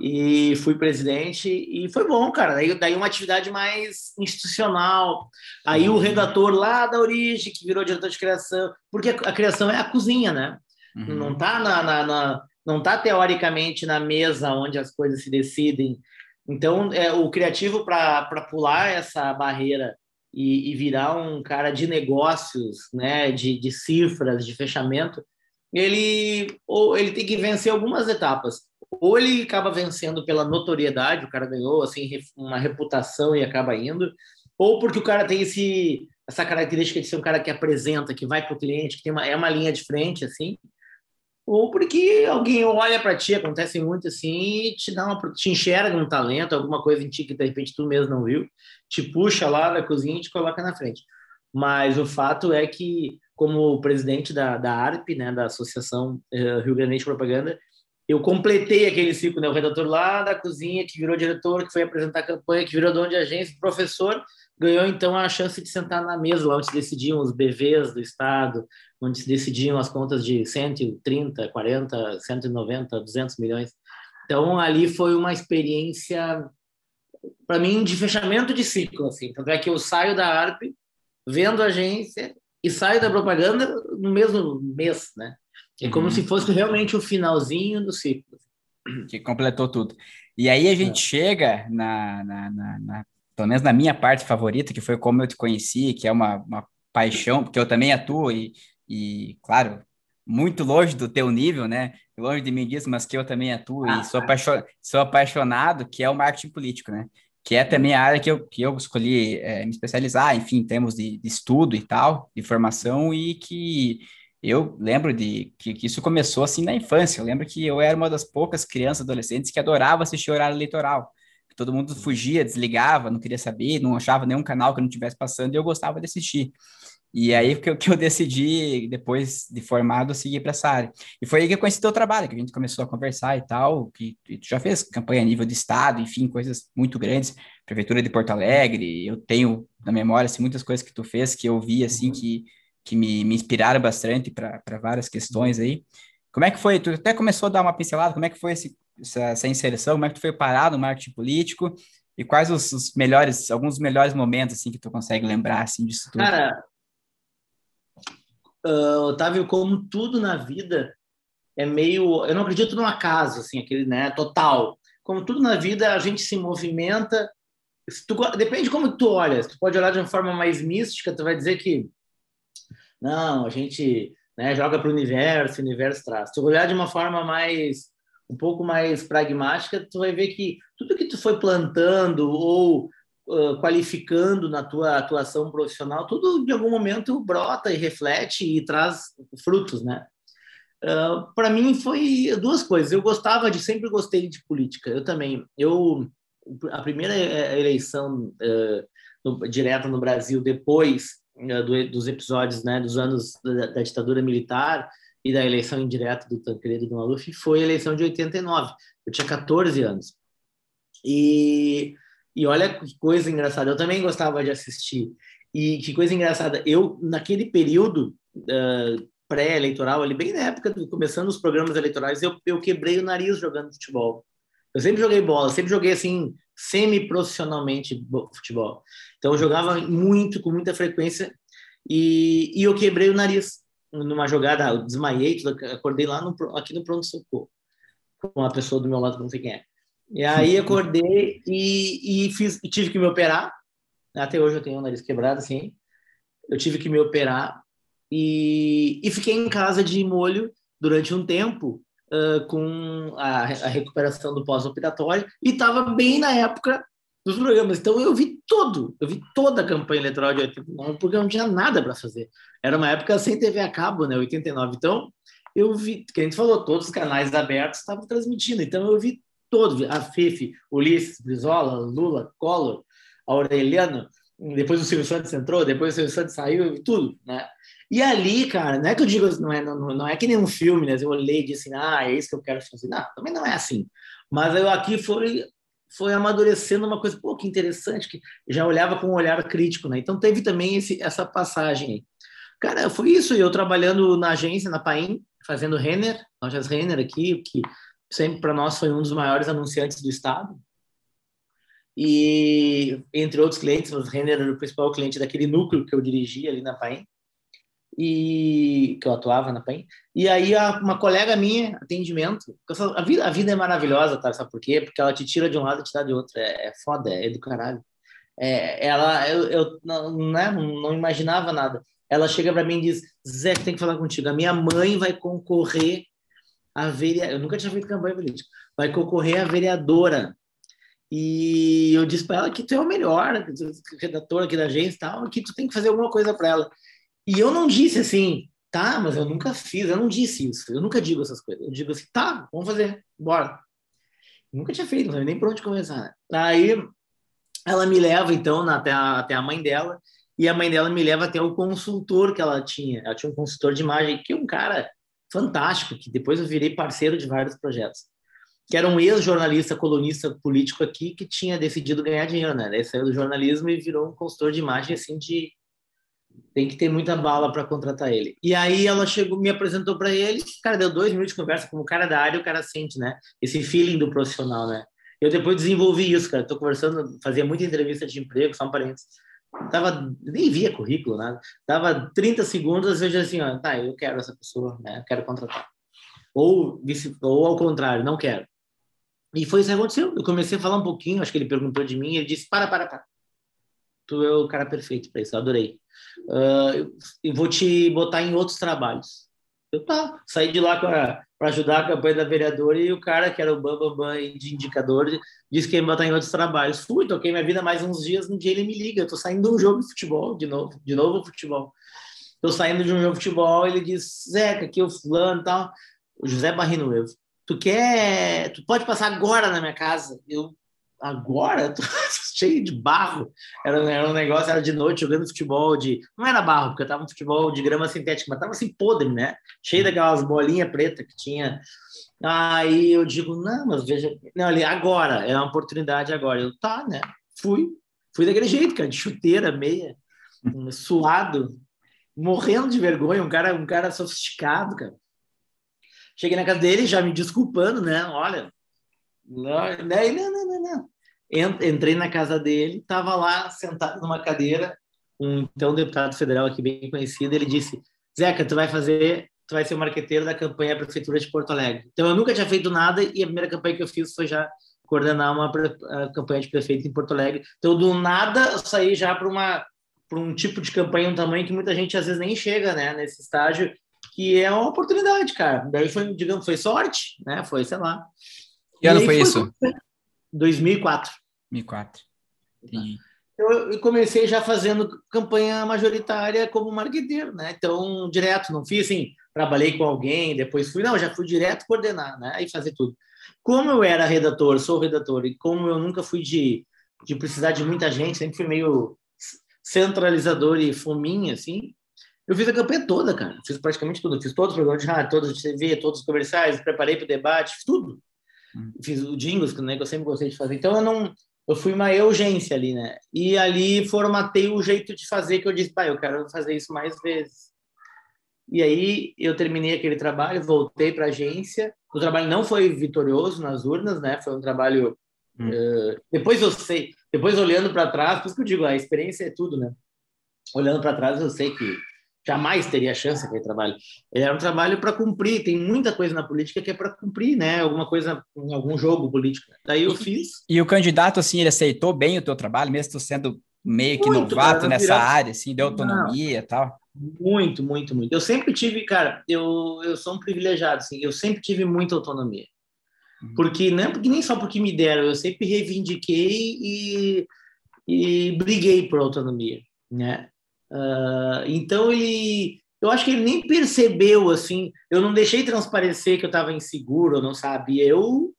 e fui presidente e foi bom, cara. Daí, daí uma atividade mais institucional. Aí o uhum. redator lá da origem, que virou diretor de criação, porque a criação é a cozinha, né? Uhum. Não tá na, na, na, não tá teoricamente na mesa onde as coisas se decidem. Então, é, o criativo para pular essa barreira e, e, virar um cara de negócios, né, de, de cifras, de fechamento, ele ou ele tem que vencer algumas etapas ou ele acaba vencendo pela notoriedade, o cara ganhou assim uma reputação e acaba indo, ou porque o cara tem esse essa característica de ser um cara que apresenta, que vai para o cliente, que tem uma, é uma linha de frente assim, ou porque alguém olha para ti, acontece muito assim, e te dá uma te enxerga um talento, alguma coisa em ti que de repente tu mesmo não viu, te puxa lá da cozinha e te coloca na frente. Mas o fato é que como presidente da, da ARP, né, da Associação uh, Rio Grande de Propaganda, eu completei aquele ciclo, né? O redator lá da cozinha, que virou diretor, que foi apresentar a campanha, que virou dono de agência, professor, ganhou então a chance de sentar na mesa lá onde se decidiam os BVs do Estado, onde se decidiam as contas de 130, 40, 190, 200 milhões. Então, ali foi uma experiência, para mim, de fechamento de ciclo. Assim. Tanto é que eu saio da ARP, vendo a agência, e saio da propaganda no mesmo mês, né? É como uhum. se fosse realmente o finalzinho do ciclo. Que completou tudo. E aí a gente é. chega na, na, na, na, pelo menos na minha parte favorita, que foi como eu te conheci, que é uma, uma paixão, porque eu também atuo e, e, claro, muito longe do teu nível, né? Longe de mim disso, mas que eu também atuo ah, e sou, apaixonado, sou apaixonado, que é o marketing político, né? Que é também a área que eu, que eu escolhi é, me especializar, enfim, em termos de, de estudo e tal, de formação, e que eu lembro de que, que, isso começou assim na infância. Eu lembro que eu era uma das poucas crianças, adolescentes que adorava assistir horário eleitoral. Todo mundo fugia, desligava, não queria saber, não achava nenhum canal que não estivesse passando e eu gostava de assistir. E aí que eu, que eu decidi, depois de formado, seguir para essa área. E foi aí que eu conheci o teu trabalho, que a gente começou a conversar e tal, que tu já fez campanha a nível de estado, enfim, coisas muito grandes, Prefeitura de Porto Alegre, eu tenho na memória assim, muitas coisas que tu fez que eu vi assim uhum. que que me, me inspiraram bastante para várias questões aí. Como é que foi? Tu até começou a dar uma pincelada, como é que foi esse, essa, essa inserção, como é que tu foi parar no marketing político e quais os, os, melhores, alguns melhores momentos assim que tu consegue lembrar assim disso tudo? Cara, uh, Otávio, como tudo na vida é meio, eu não acredito no acaso assim, aquele, né, total. Como tudo na vida, a gente se movimenta tu, depende de como tu olha. Tu pode olhar de uma forma mais mística, tu vai dizer que não, a gente né, joga para o universo, o universo traz. Se tu olhar de uma forma mais um pouco mais pragmática, tu vai ver que tudo que tu foi plantando ou uh, qualificando na tua atuação profissional, tudo de algum momento brota e reflete e traz frutos, né? Uh, para mim foi duas coisas. Eu gostava de sempre gostei de política. Eu também. Eu a primeira eh, eleição uh, no, direta no Brasil depois do, dos episódios, né, dos anos da, da ditadura militar, e da eleição indireta do Tancredo do Maluf foi a eleição de 89. Eu tinha 14 anos. E, e olha que coisa engraçada, eu também gostava de assistir. E que coisa engraçada, eu, naquele período uh, pré-eleitoral, ali bem na época, do, começando os programas eleitorais, eu, eu quebrei o nariz jogando futebol. Eu sempre joguei bola, sempre joguei assim, semi-profissionalmente futebol. Então eu jogava muito, com muita frequência, e, e eu quebrei o nariz numa jogada, eu desmaiei, acordei lá no, aqui no pronto-socorro, com uma pessoa do meu lado, não sei quem é. E aí acordei e, e, fiz, e tive que me operar. Até hoje eu tenho o nariz quebrado, assim. Eu tive que me operar e, e fiquei em casa de molho durante um tempo com a, a recuperação do pós-operatório e estava bem na época dos programas. Então eu vi todo, eu vi toda a campanha eleitoral de 89, porque eu não tinha nada para fazer. Era uma época sem TV a cabo, né, 89. Então eu vi, que a gente falou, todos os canais abertos estavam transmitindo. Então eu vi todo, a Fife, Ulisses, Brizola, Lula, Collor, Aureliano, depois o Silvio Santos entrou, depois o Silvio Santos saiu, tudo, né? E ali, cara, não é que eu digo, não é, não, não é que nem um filme, né? Eu olhei e disse, ah, é isso que eu quero fazer. Não, também não é assim. Mas eu aqui foi foi amadurecendo uma coisa, pô, que interessante, que já olhava com um olhar crítico, né? Então teve também esse, essa passagem aí. Cara, foi isso, eu trabalhando na agência, na Paim, fazendo Renner, lojas Renner aqui, que sempre para nós foi um dos maiores anunciantes do estado. E entre outros clientes, o Renner era o principal cliente daquele núcleo que eu dirigia ali na Paim e que eu atuava na PEN. E aí uma colega minha, atendimento, a vida, a vida é maravilhosa, tá? Sabe por quê? Porque ela te tira de um lado e te dá de outro. É, é foda, é do caralho. É, ela, eu, eu não, né, não imaginava nada. Ela chega para mim e diz: Zé, tem que falar contigo. A minha mãe vai concorrer a vereadora. Eu nunca tinha feito campanha política. Vai concorrer a vereadora. E eu disse para ela que tu é o melhor, redator aqui da agência e tal, que tu tem que fazer alguma coisa para ela. E eu não disse assim, tá, mas eu nunca fiz, eu não disse isso, eu nunca digo essas coisas. Eu digo assim, tá, vamos fazer, bora. nunca tinha feito, não sabia nem por onde começar. Aí ela me leva, então, até a, até a mãe dela, e a mãe dela me leva até o consultor que ela tinha. Ela tinha um consultor de imagem, que é um cara fantástico, que depois eu virei parceiro de vários projetos. Que era um ex-jornalista, colunista político aqui, que tinha decidido ganhar dinheiro, né? Ele saiu do jornalismo e virou um consultor de imagem, assim, de tem que ter muita bala para contratar ele. E aí ela chegou, me apresentou para ele, cara, deu dois minutos de conversa, como cara da área, o cara sente, né? Esse feeling do profissional, né? Eu depois desenvolvi isso, cara. Tô conversando, fazia muita entrevista de emprego, só um parênteses. Tava, nem via currículo, nada. Tava 30 segundos, eu já assim, ó, tá, eu quero essa pessoa, né? Eu quero contratar. Ou, ou ao contrário, não quero. E foi isso que aconteceu. Eu comecei a falar um pouquinho, acho que ele perguntou de mim, ele disse, para, para, para. Tu é o cara perfeito para isso, eu adorei uh, vou te botar em outros trabalhos. Eu tá, saí de lá para ajudar a campanha da vereadora e o cara, que era o Bambam Bam, Bam de indicador, disse que ia me botar em outros trabalhos. Fui, toquei minha vida mais uns dias, um dia ele me liga, eu tô saindo de um jogo de futebol, de novo, de novo futebol. Tô saindo de um jogo de futebol, ele diz, Zeca, aqui é o fulano e tal, o José Barrino, eu, tu quer, tu pode passar agora na minha casa? Eu, agora? Cheio de barro. Era, era um negócio, era de noite jogando futebol de. Não era barro, porque eu tava no futebol de grama sintética, mas tava assim podre, né? Cheio daquelas bolinhas pretas que tinha. Aí eu digo, não, mas veja. Não, ali, agora, é uma oportunidade agora. Eu, tá, né? Fui. Fui daquele jeito, cara, de chuteira, meia, suado, morrendo de vergonha, um cara, um cara sofisticado, cara. Cheguei na casa dele já me desculpando, né? Olha, não, não, não, não, não. Entrei na casa dele, estava lá sentado numa cadeira, um então deputado federal aqui bem conhecido, ele disse: Zeca, tu vai fazer, tu vai ser o marqueteiro da campanha da prefeitura de Porto Alegre. Então eu nunca tinha feito nada e a primeira campanha que eu fiz foi já coordenar uma campanha de prefeito em Porto Alegre. Então, do nada, eu saí já para uma para um tipo de campanha, um tamanho que muita gente às vezes nem chega, né, nesse estágio, que é uma oportunidade, cara. Daí foi, digamos, foi sorte, né? Foi, sei lá. Que ano foi isso? 2004. 2004. Entendi. Eu comecei já fazendo campanha majoritária como marqueteiro, né? Então, direto, não fiz assim, trabalhei com alguém, depois fui, não, já fui direto coordenar, né? E fazer tudo. Como eu era redator, sou redator, e como eu nunca fui de, de precisar de muita gente, sempre fui meio centralizador e fominha, assim, eu fiz a campanha toda, cara. Fiz praticamente tudo. Fiz todos os programas de rádio, todos de TV, todos os comerciais, preparei para o debate, fiz tudo. Hum. Fiz o jingles, né, que eu sempre gostei de fazer. Então, eu não... Eu fui uma urgência ali, né? E ali formatei o jeito de fazer que eu disse, pai, eu quero fazer isso mais vezes. E aí eu terminei aquele trabalho, voltei para a agência. O trabalho não foi vitorioso nas urnas, né? Foi um trabalho. Hum. Uh, depois eu sei, depois olhando para trás, por isso que eu digo, a experiência é tudo, né? Olhando para trás, eu sei que jamais teria chance aquele trabalho. Ele era um trabalho para cumprir, tem muita coisa na política que é para cumprir, né? Alguma coisa, algum jogo político. Daí eu fiz. E o candidato, assim, ele aceitou bem o teu trabalho, mesmo tu sendo meio que muito, novato cara, nessa área, assim, deu autonomia e tal? Muito, muito, muito. Eu sempre tive, cara, eu, eu sou um privilegiado, assim, eu sempre tive muita autonomia. Uhum. Porque, não é porque, nem só porque me deram, eu sempre reivindiquei e, e briguei por autonomia, né? Uh, então ele, eu acho que ele nem percebeu assim. Eu não deixei transparecer que eu estava inseguro, eu não sabia. Eu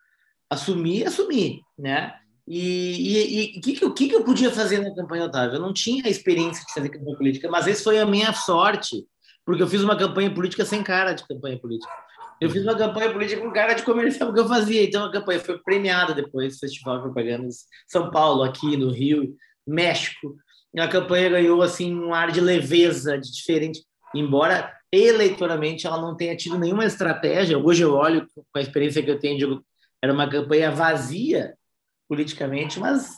assumi, assumi, né? E o que, que, que, que eu podia fazer na campanha Otávio? Eu não tinha experiência de fazer campanha política, mas esse foi a minha sorte, porque eu fiz uma campanha política sem cara de campanha política. Eu fiz uma campanha política com cara de comercial que eu fazia. Então a campanha foi premiada depois do Festival de Propaganda São Paulo, aqui no Rio, México a campanha ganhou assim um ar de leveza, de diferente, embora eleitoralmente ela não tenha tido nenhuma estratégia. Hoje eu olho com a experiência que eu tenho, digo, era uma campanha vazia politicamente, mas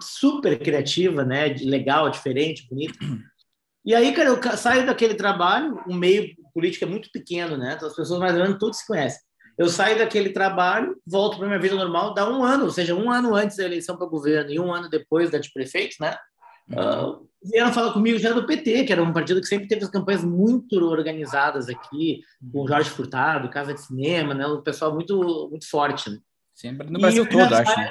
super criativa, né? Legal, diferente, bonita. E aí, cara, eu saio daquele trabalho, um meio político é muito pequeno, né? Então as pessoas mais ou menos todos se conhecem. Eu saio daquele trabalho, volto para minha vida normal, dá um ano, ou seja, um ano antes da eleição para o governo e um ano depois da de prefeito, né? Uh, vieram falar comigo já do PT, que era um partido que sempre teve as campanhas muito organizadas aqui, com o Jorge Furtado, Casa de Cinema, né? Um pessoal muito, muito forte. Né? Sempre no Brasil todo, acho. Né?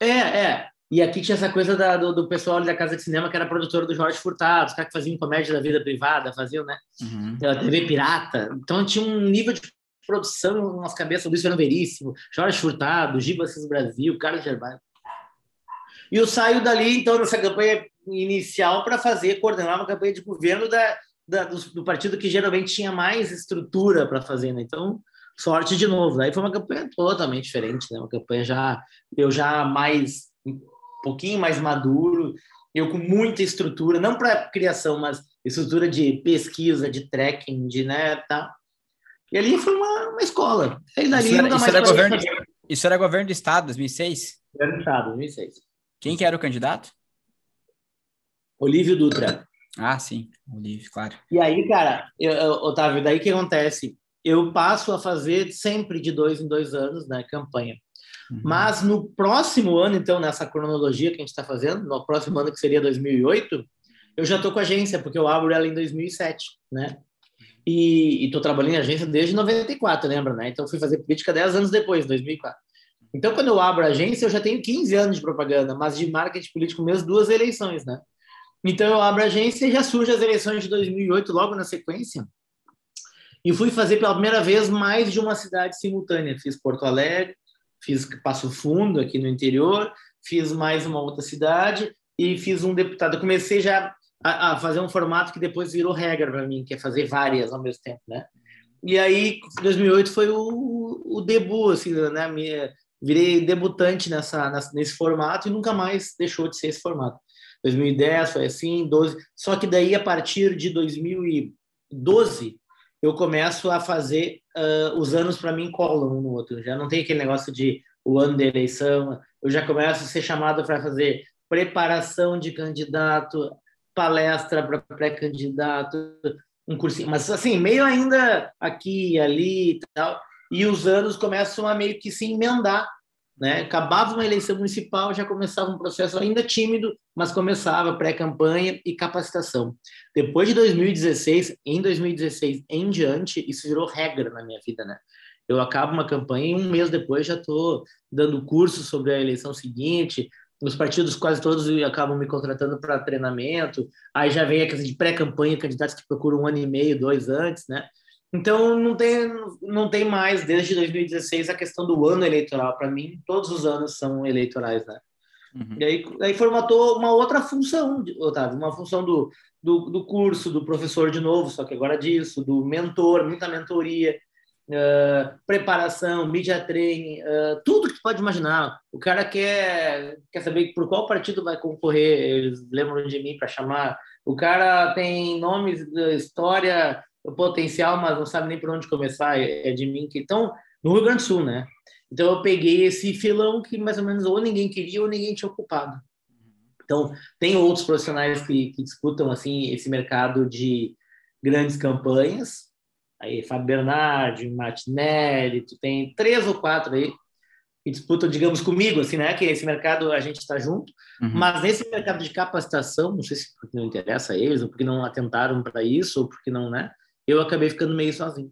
É, é. E aqui tinha essa coisa da, do, do, pessoal da Casa de Cinema, que era produtor do Jorge Furtado, os caras que faziam comédia da vida privada, faziam, né? Uhum. TV Pirata. Então tinha um nível de produção nas cabeças, Luiz Fernando Veríssimo, Jorge Furtado, Giba Assis Brasil, Carlos Gervais. E eu saio dali, então, nessa campanha inicial para fazer, coordenar uma campanha de governo da, da do, do, partido que geralmente tinha mais estrutura para fazer, né? Então, sorte de novo. Daí foi uma campanha totalmente diferente, né? Uma campanha já, eu já mais, um pouquinho mais maduro, eu com muita estrutura, não para criação, mas estrutura de pesquisa, de tracking, de, né, tá? E ali foi uma, uma escola. Aí, dali, isso, era, isso, era governo, isso era governo do Estado, 2006? Governo do Estado, 2006. Quem que era o candidato? Olívio Dutra. Ah, sim, Olívio, claro. E aí, cara, eu, Otávio, daí que acontece? Eu passo a fazer sempre de dois em dois anos, né, campanha. Uhum. Mas no próximo ano, então, nessa cronologia que a gente está fazendo, no próximo ano que seria 2008, eu já estou com a agência, porque eu abro ela em 2007, né? E estou trabalhando em agência desde 94, lembra, né? Então fui fazer política 10 anos depois, 2004. Então, quando eu abro a agência, eu já tenho 15 anos de propaganda, mas de marketing político mesmo, duas eleições, né? Então, eu abro a agência e já surge as eleições de 2008, logo na sequência. E fui fazer pela primeira vez mais de uma cidade simultânea. Fiz Porto Alegre, fiz Passo Fundo, aqui no interior, fiz mais uma outra cidade e fiz um deputado. Eu comecei já a, a fazer um formato que depois virou regra para mim, que é fazer várias ao mesmo tempo, né? E aí, 2008 foi o, o debut, assim, né? Minha, virei debutante nessa, nesse formato e nunca mais deixou de ser esse formato. 2010 foi assim, 12. Só que daí, a partir de 2012, eu começo a fazer uh, os anos para mim colam um no outro. Já não tem aquele negócio de o ano da eleição. Eu já começo a ser chamado para fazer preparação de candidato, palestra para pré-candidato, um cursinho, mas assim, meio ainda aqui e ali e tal e os anos começam a meio que se emendar. né? Acabava uma eleição municipal, já começava um processo ainda tímido, mas começava pré-campanha e capacitação. Depois de 2016, em 2016 em diante, isso virou regra na minha vida, né? Eu acabo uma campanha e um mês depois já estou dando curso sobre a eleição seguinte. Os partidos quase todos acabam me contratando para treinamento. Aí já vem a questão de pré-campanha, candidatos que procuram um ano e meio, dois antes, né? Então, não tem, não tem mais, desde 2016, a questão do ano eleitoral. Para mim, todos os anos são eleitorais, né? Uhum. E aí, aí formatou uma outra função, Otávio, uma função do, do, do, curso, do professor de novo, só que agora disso, do mentor, muita mentoria, uh, preparação, media training, uh, tudo que tu pode imaginar. O cara quer, quer saber por qual partido vai concorrer, eles lembram de mim para chamar. O cara tem nomes história o potencial, mas não sabe nem por onde começar, é, é de mim que então no Rio Grande do Sul, né? Então eu peguei esse filão que mais ou menos ou ninguém queria ou ninguém tinha ocupado. Então tem outros profissionais que, que disputam assim esse mercado de grandes campanhas. Aí Fábio Bernardi, Martinelli, tu tem três ou quatro aí que disputam, digamos, comigo, assim, né? Que esse mercado a gente está junto, uhum. mas nesse mercado de capacitação, não sei se porque não interessa a eles, ou porque não atentaram para isso, ou porque não, né? Eu acabei ficando meio sozinho.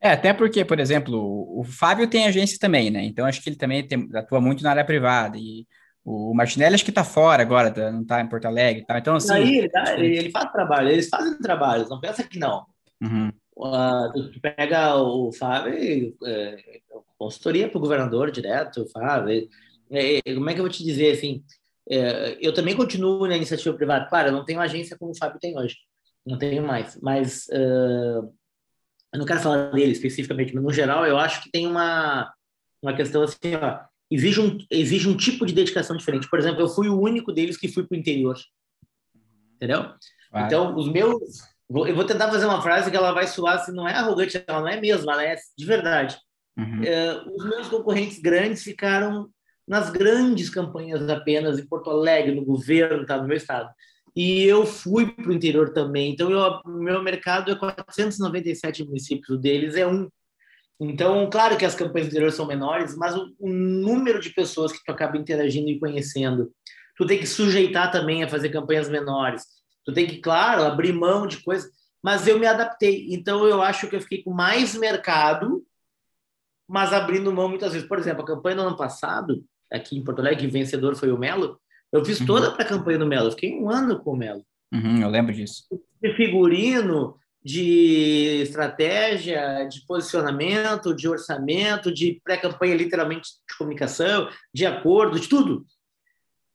É, até porque, por exemplo, o Fábio tem agência também, né? Então acho que ele também tem, atua muito na área privada. E o Martinelli acho que tá fora agora, tá, não tá em Porto Alegre e tal. Então, assim. Aí, ele, tá, ele faz trabalho, eles fazem trabalho, não pensa que não. Uhum. Uh, tu pega o Fábio, é, consultoria para o governador direto, Fábio. É, como é que eu vou te dizer assim? É, eu também continuo na iniciativa privada. Claro, eu não tenho agência como o Fábio tem hoje não tenho mais. Mas uh, eu não quero falar dele especificamente, mas no geral eu acho que tem uma, uma questão assim, ó, exige um, exige um tipo de dedicação diferente. Por exemplo, eu fui o único deles que fui para o interior. Entendeu? Vai. Então, os meus. Eu vou tentar fazer uma frase que ela vai soar, se não é arrogante, ela não é mesmo, ela é de verdade. Uhum. Uh, os meus concorrentes grandes ficaram nas grandes campanhas apenas em Porto Alegre, no governo, tá, no meu estado e eu fui para o interior também. Então, o meu mercado é 497 municípios, o deles é um. Então, claro que as campanhas do interior são menores, mas o, o, número de pessoas que tu acaba interagindo e conhecendo, tu tem que sujeitar também a fazer campanhas menores. Tu tem que, claro, abrir mão de coisas, mas eu me adaptei. Então, eu acho que eu fiquei com mais mercado, mas abrindo mão muitas vezes. Por exemplo, a campanha do ano passado, aqui em Porto Alegre, vencedor foi o Melo, eu fiz toda uhum. a campanha do Melo, eu fiquei um ano com o Melo. Uhum, eu lembro disso. De figurino, de estratégia, de posicionamento, de orçamento, de pré-campanha, literalmente, de comunicação, de acordo, de tudo.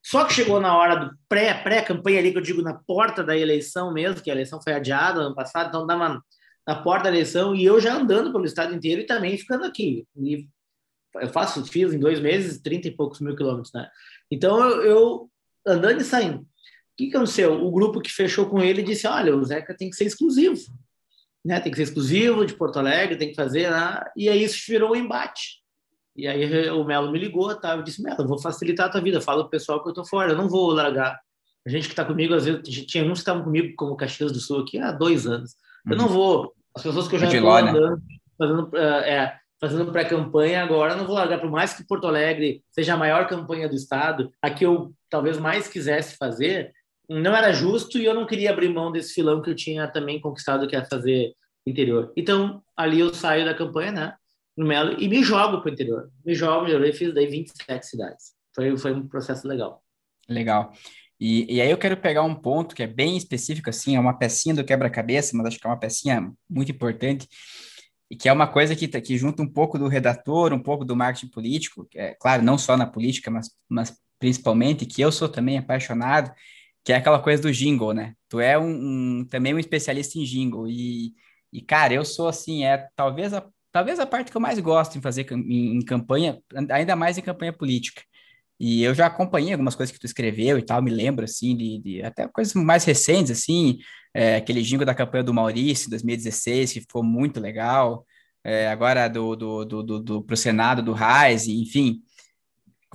Só que chegou na hora do pré, pré-campanha ali, que eu digo na porta da eleição mesmo, que a eleição foi adiada ano passado, então dava na porta da eleição, e eu já andando pelo estado inteiro e também ficando aqui. E eu faço, fiz em dois meses 30 e poucos mil quilômetros, né? Então eu, eu andando e saindo. O que, aconteceu? O grupo que fechou com ele disse: olha, o Zeca tem que ser exclusivo. Né? Tem que ser exclusivo de Porto Alegre, tem que fazer. Né? E aí isso virou um embate. E aí o Melo me ligou, tá? eu disse: Melo, vou facilitar a tua vida. Fala pro pessoal que eu tô fora, eu não vou largar. A gente que está comigo, às vezes, tinha uns que estavam comigo, como Caxias do Sul, aqui há dois anos. Eu não uhum. vou. As pessoas que eu já estou né? andando, fazendo, é, fazendo pré-campanha agora, não vou largar, por mais que Porto Alegre seja a maior campanha do estado, a que eu talvez mais quisesse fazer, não era justo e eu não queria abrir mão desse filão que eu tinha também conquistado, que é fazer interior. Então, ali eu saio da campanha, né, no Melo, e me jogo para o interior. Me jogo, eu fiz daí 27 cidades. Foi, foi um processo legal. Legal. E, e aí eu quero pegar um ponto que é bem específico, assim, é uma pecinha do quebra-cabeça, mas acho que é uma pecinha muito importante, e que é uma coisa que, que junta um pouco do redator, um pouco do marketing político, é, claro, não só na política, mas, mas principalmente, que eu sou também apaixonado, que é aquela coisa do jingle, né? Tu é um, um também um especialista em jingle, e, e, cara, eu sou assim, é talvez a, talvez a parte que eu mais gosto em fazer em, em campanha, ainda mais em campanha política. E eu já acompanhei algumas coisas que tu escreveu e tal, me lembro, assim, de, de até coisas mais recentes, assim, é, aquele jingle da campanha do Maurício, 2016, que ficou muito legal, é, agora do, do, do, do, do pro Senado, do Reis, enfim.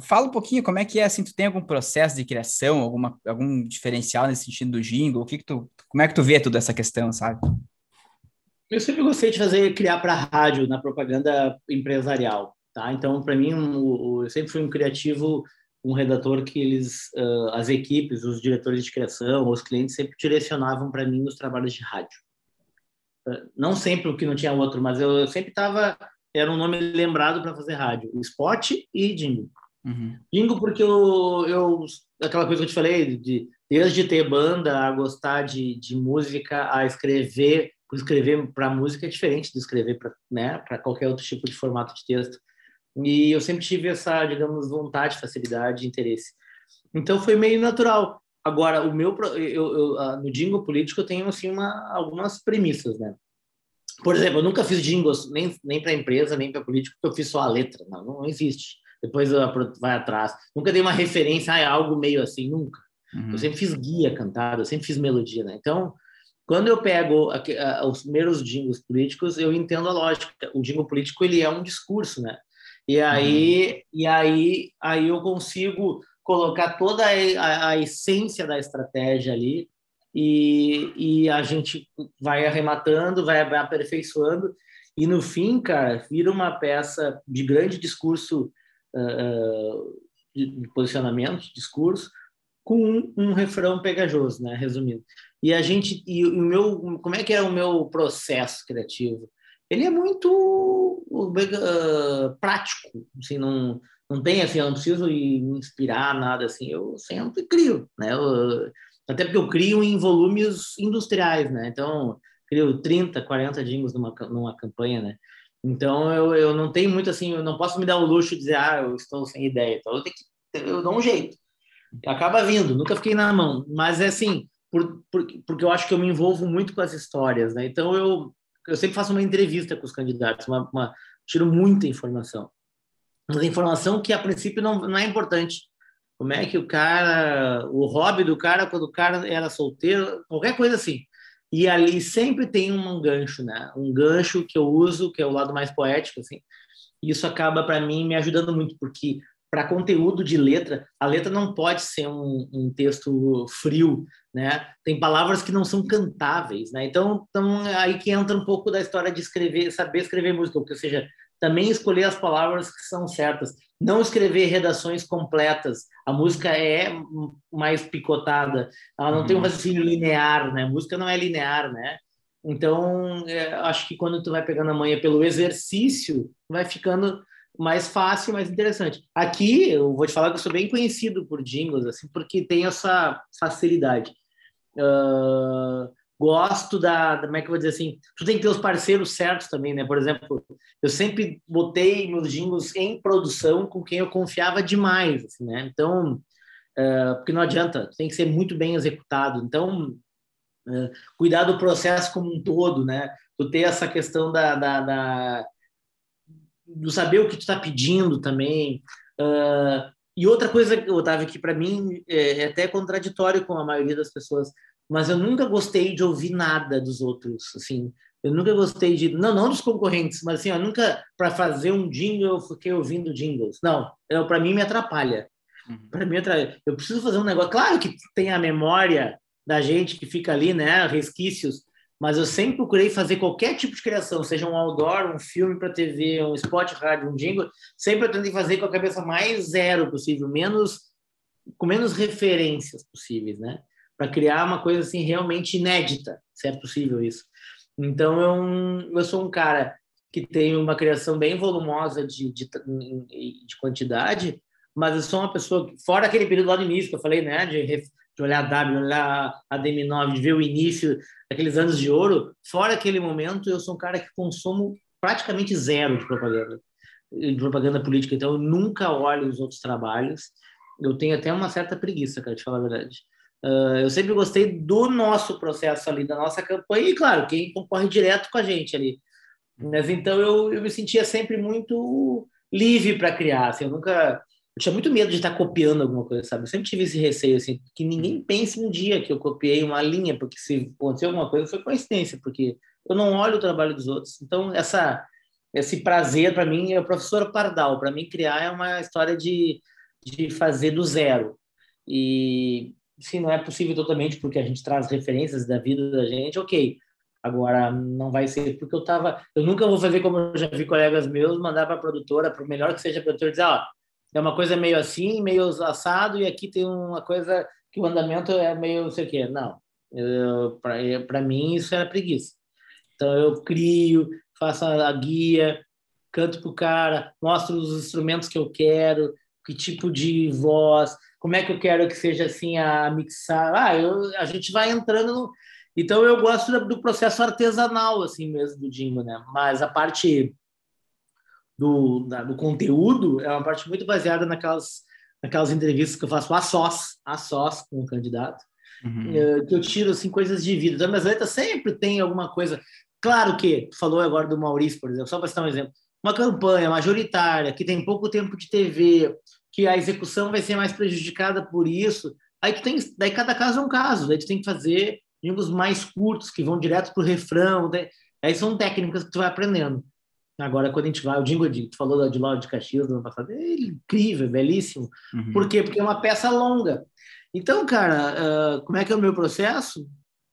Fala um pouquinho como é que é, assim, tu tem algum processo de criação, alguma, algum diferencial nesse sentido do jingle, o que que tu, como é que tu vê toda essa questão, sabe? Eu sempre gostei de fazer, criar para rádio, na propaganda empresarial. Tá? Então, para mim, um, eu sempre fui um criativo, um redator que eles, uh, as equipes, os diretores de criação, os clientes sempre direcionavam para mim nos trabalhos de rádio. Uh, não sempre o que não tinha outro, mas eu, eu sempre estava era um nome lembrado para fazer rádio, Spot e Jingle. Uhum. Jingle porque eu, eu aquela coisa que eu te falei de desde ter banda a gostar de, de música a escrever escrever para música é diferente de escrever para né para qualquer outro tipo de formato de texto e eu sempre tive essa digamos vontade facilidade interesse então foi meio natural agora o meu eu, eu no jingle político eu tenho assim uma algumas premissas né por exemplo, eu nunca fiz jingles nem, nem para empresa, nem para político, porque eu fiz só a letra. Não, não existe. Depois vai atrás. Nunca dei uma referência a ah, é algo meio assim, nunca. Uhum. Eu sempre fiz guia cantado, eu sempre fiz melodia, né? Então, quando eu pego os primeiros jingles políticos, eu entendo a lógica. O jingle político, ele é um discurso, né? E aí, uhum. e aí, aí eu consigo colocar toda a, a, essência da estratégia ali e, e a gente vai arrematando, vai, vai aperfeiçoando, e no fim, cara, vira uma peça de grande discurso, uh, de, posicionamento, de discurso, com um, um, refrão pegajoso, né? Resumindo. E a gente, e o meu, como é que é o meu processo criativo? Ele é muito uh, prático, assim, não, não tem assim, eu não preciso me inspirar nada assim, eu sempre crio, né? Eu, até porque eu crio em volumes industriais, né? Então, crio 30, 40 jingles numa, numa campanha, né? Então, eu, eu não tenho muito assim, eu não posso me dar o luxo de dizer, ah, eu estou sem ideia. Então, eu tenho que, eu dou um jeito. Acaba vindo, nunca fiquei na mão. Mas é assim, por, por, porque eu acho que eu me envolvo muito com as histórias, né? Então, eu, eu sempre faço uma entrevista com os candidatos, uma, uma tiro muita informação. Mas informação que, a princípio, não, não é importante como é que o cara, o hobby do cara quando o cara era solteiro, qualquer coisa assim. E ali sempre tem um gancho, né? Um gancho que eu uso, que é o lado mais poético, assim. E isso acaba para mim me ajudando muito, porque para conteúdo de letra, a letra não pode ser um, um, texto frio, né? Tem palavras que não são cantáveis, né? Então, então, aí que entra um pouco da história de escrever, saber escrever música, ou seja, também escolher as palavras que são certas não escrever redações completas. A música é mais picotada, ela não uhum. tem um uhum. raciocínio linear, né? A música não é linear, né? Então, é, acho que quando tu vai pegando a manha pelo exercício, vai ficando mais fácil, mais interessante. Aqui, eu vou te falar que eu sou bem conhecido por jingles, assim, porque tem essa facilidade. Uh, gosto da, da, como é que eu vou dizer assim, tu tem que ter os parceiros certos também, né? Por exemplo, eu sempre botei meus jingles em produção com quem eu confiava demais, assim, né? Então, uh, porque não adianta, tem que ser muito bem executado. Então, uh, cuidar do processo como um todo, né? Tu ter essa questão da, da, da do saber o que tu está pedindo também. Uh, e outra coisa, Otávio, que para mim é, é até contraditório com a maioria das pessoas, mas eu nunca gostei de ouvir nada dos outros, assim. Eu nunca gostei de, não, não dos concorrentes, mas assim, eu nunca para fazer um jingle eu fiquei ouvindo jingles. Não, para mim me atrapalha. Uhum. Para mim atrapalha. Eu preciso fazer um negócio, claro que tem a memória da gente que fica ali, né, resquícios, mas eu sempre procurei fazer qualquer tipo de criação, seja um outdoor, um filme para TV, um spot rádio, um jingle, sempre eu tentei fazer com a cabeça mais zero possível, menos com menos referências possíveis, né? para criar uma coisa assim realmente inédita, se é possível isso. Então eu, eu sou um cara que tem uma criação bem volumosa de, de, de quantidade, mas eu sou uma pessoa fora aquele período lá no início que eu falei, né, de, de olhar W, olhar a DM9, de ver o início daqueles anos de ouro, fora aquele momento eu sou um cara que consumo praticamente zero de propaganda, de propaganda política, então eu nunca olho os outros trabalhos. Eu tenho até uma certa preguiça, cara, de falar a verdade. Uh, eu sempre gostei do nosso processo ali, da nossa campanha, e claro, quem concorre direto com a gente ali. Mas então eu, eu me sentia sempre muito livre para criar, assim, eu nunca. Eu tinha muito medo de estar copiando alguma coisa, sabe? Eu sempre tive esse receio, assim, que ninguém pense um dia que eu copiei uma linha, porque se aconteceu alguma coisa foi coincidência, porque eu não olho o trabalho dos outros. Então, essa, esse prazer para mim é o professor Pardal. Para mim, criar é uma história de, de fazer do zero. E, se não é possível totalmente porque a gente traz referências da vida da gente, ok. Agora não vai ser porque eu tava, eu nunca vou fazer como eu já vi colegas meus mandar para a produtora, por melhor que seja a produtora dizer, ó, é uma coisa meio assim, meio assado e aqui tem uma coisa que o andamento é meio não sei o quê. Não. Para mim isso era preguiça. Então eu crio, faço a guia, canto pro cara, mostro os instrumentos que eu quero, que tipo de voz, como é que eu quero que seja assim a mixar. Ah, eu, a gente vai entrando no... Então eu gosto do processo artesanal assim mesmo do jingle, né? Mas a parte do, da, do conteúdo é uma parte muito baseada naquelas naquelas entrevistas que eu faço a sós, a sós com o candidato, uhum. Eh, que eu tiro assim coisas de vida. Então, minhas letras sempre tem alguma coisa. Claro que tu falou agora do Maurício, por exemplo, só para citar um exemplo, uma campanha majoritária que tem pouco tempo de TV, que a execução vai ser mais prejudicada por isso. Aí tu tem, daí cada caso é um caso, daí tu tem que fazer jingles mais curtos que vão direto pro refrão, daí, aí são técnicas que tu vai aprendendo. Agora, quando a gente vai, o de, tu falou de Lauro de Caxias no ano passado, é incrível, belíssimo. Uhum. Por quê? Porque é uma peça longa. Então, cara, uh, como é que é o meu processo?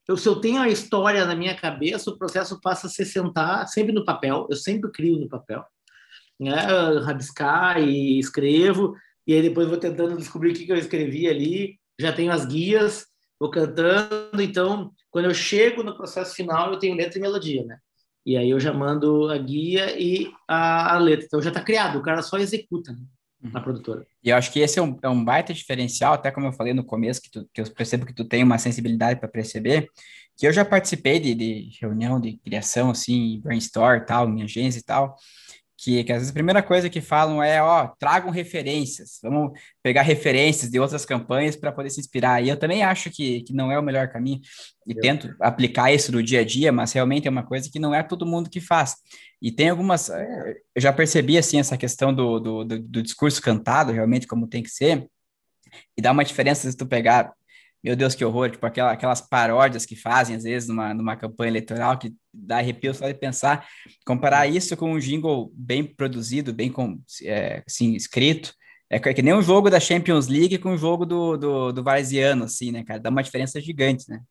Eu, se eu tenho a história na minha cabeça, o processo passa a se sentar sempre no papel. Eu sempre crio no papel, né? Rabiscar e escrevo e aí depois vou tentando descobrir o que, que eu escrevi ali, já tenho as guias, vou cantando, então quando eu chego no processo final eu tenho letra e melodia, né? E aí eu já mando a guia e a, a letra, então já está criado, o cara só executa né? Uhum. na produtora. E eu acho que esse é um, é um baita diferencial, até como eu falei no começo, que, tu, que eu percebo que tu tem uma sensibilidade para perceber, que eu já participei de, de reunião de criação, assim, brainstorm tal, minha agência e tal, que, que às vezes a primeira coisa que falam é, ó, tragam referências, vamos pegar referências de outras campanhas para poder se inspirar. E eu também acho que, que não é o melhor caminho e eu. tento aplicar isso no dia a dia, mas realmente é uma coisa que não é todo mundo que faz. E tem algumas, eh, eu já percebi, assim, essa questão do, do, do, do discurso cantado, realmente como tem que ser, e dá uma diferença se tu pegar meu Deus, que horror, tipo aquela, aquelas paródias que fazem, às vezes, numa, numa campanha eleitoral, que dá arrepio só de pensar, comparar isso com um jingle bem produzido, bem com, é, assim, escrito, é que nem um jogo da Champions League com o um jogo do, do, do Varziano, assim, né, cara? Dá uma diferença gigante, né?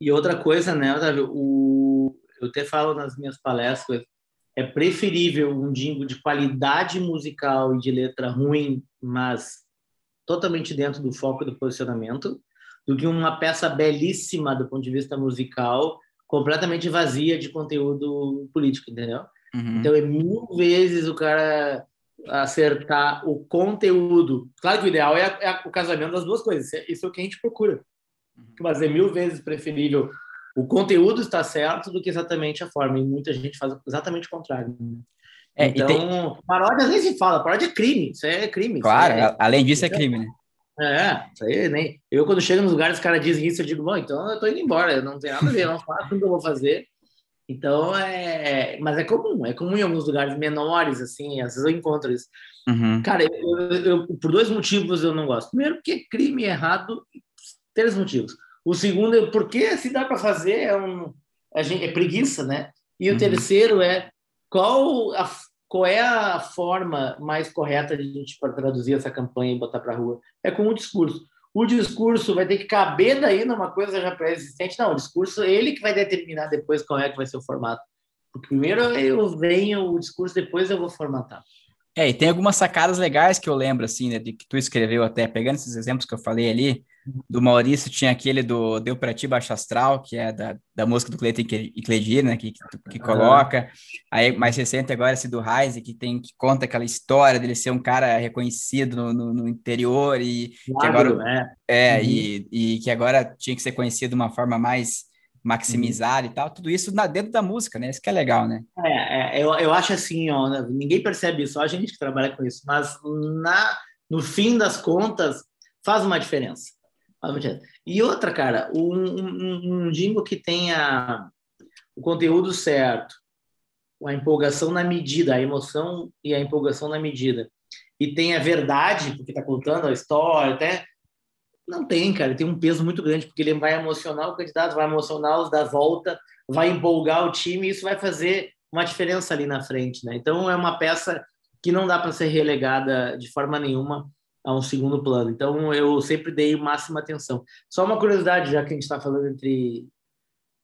E outra coisa, né, Otávio, o... eu até falo nas minhas palestras, é preferível um jingle de qualidade musical e de letra ruim, mas totalmente dentro do foco do posicionamento, do que uma peça belíssima do ponto de vista musical, completamente vazia de conteúdo político, entendeu? Uhum. Então é mil vezes o cara acertar o conteúdo. Claro que o ideal é, é o casamento das duas coisas, isso é o que a gente procura. Uhum. Mas é mil vezes preferível o conteúdo estar certo do que exatamente a forma. E muita gente faz exatamente o contrário. Né? É, então, tem... paródia nem se fala, paródia é crime, isso é crime. Claro, é... além disso é crime, né? É, isso aí nem. Eu, quando chego nos lugares, os caras dizem isso, eu digo, bom, então eu tô indo embora, eu não tenho nada a ver, eu não faço o que eu vou fazer. Então, é. Mas é comum, é comum em alguns lugares menores, assim, às vezes eu encontro isso. Uhum. Cara, eu, eu, eu, por dois motivos eu não gosto. Primeiro, porque crime errado, três motivos. O segundo é porque se dá para fazer é um. Gente, é preguiça, né? E o uhum. terceiro é qual a qual é a forma mais correta de a gente traduzir essa campanha e botar para a rua? É com o discurso. O discurso vai ter que caber daí numa coisa já pré-existente. Não, o discurso ele que vai determinar depois qual é que vai ser o formato. Primeiro eu venho o discurso, depois eu vou formatar. É, e tem algumas sacadas legais que eu lembro, assim, né, de que tu escreveu até, pegando esses exemplos que eu falei ali, do Maurício tinha aquele do Deu Pra Ti Baixo Astral, que é da, da música do Cleiton e Cledir, né, que, que, coloca. Aí, mais recente agora, esse do Heise, que tem, que conta aquela história dele ser um cara reconhecido no, no, no interior e claro, que agora... É, é uhum. e, e que agora tinha que ser conhecido de uma forma mais maximizar uhum. e tal, tudo isso na, dentro da música, né? Isso que é legal, né? É, é eu, eu acho assim, ó, né, ninguém percebe isso, só a gente que trabalha com isso, mas na, no fim das contas faz uma diferença. E outra, cara, um, um, um jingle que tenha o conteúdo certo, a empolgação na medida, a emoção e a empolgação na medida, e tem a verdade, porque está contando a história, até. Não tem, cara, tem um peso muito grande, porque ele vai emocionar o candidato, vai emocionar os da volta, vai empolgar o time, e isso vai fazer uma diferença ali na frente, né? Então é uma peça que não dá para ser relegada de forma nenhuma a um segundo plano. Então, eu sempre dei máxima atenção. Só uma curiosidade, já que a gente está falando entre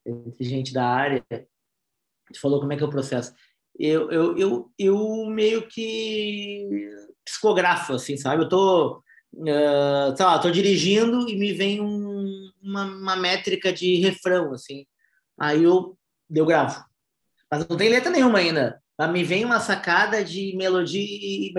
entre gente da área. Tu falou como é que é o processo. Eu, eu, eu, eu meio que psicografo, assim, sabe? Eu tô, uh, sei lá, tô dirigindo e me vem um, uma, uma métrica de refrão, assim. Aí eu, eu gravo. Mas não tem letra nenhuma ainda. Mas me vem uma sacada de melodia e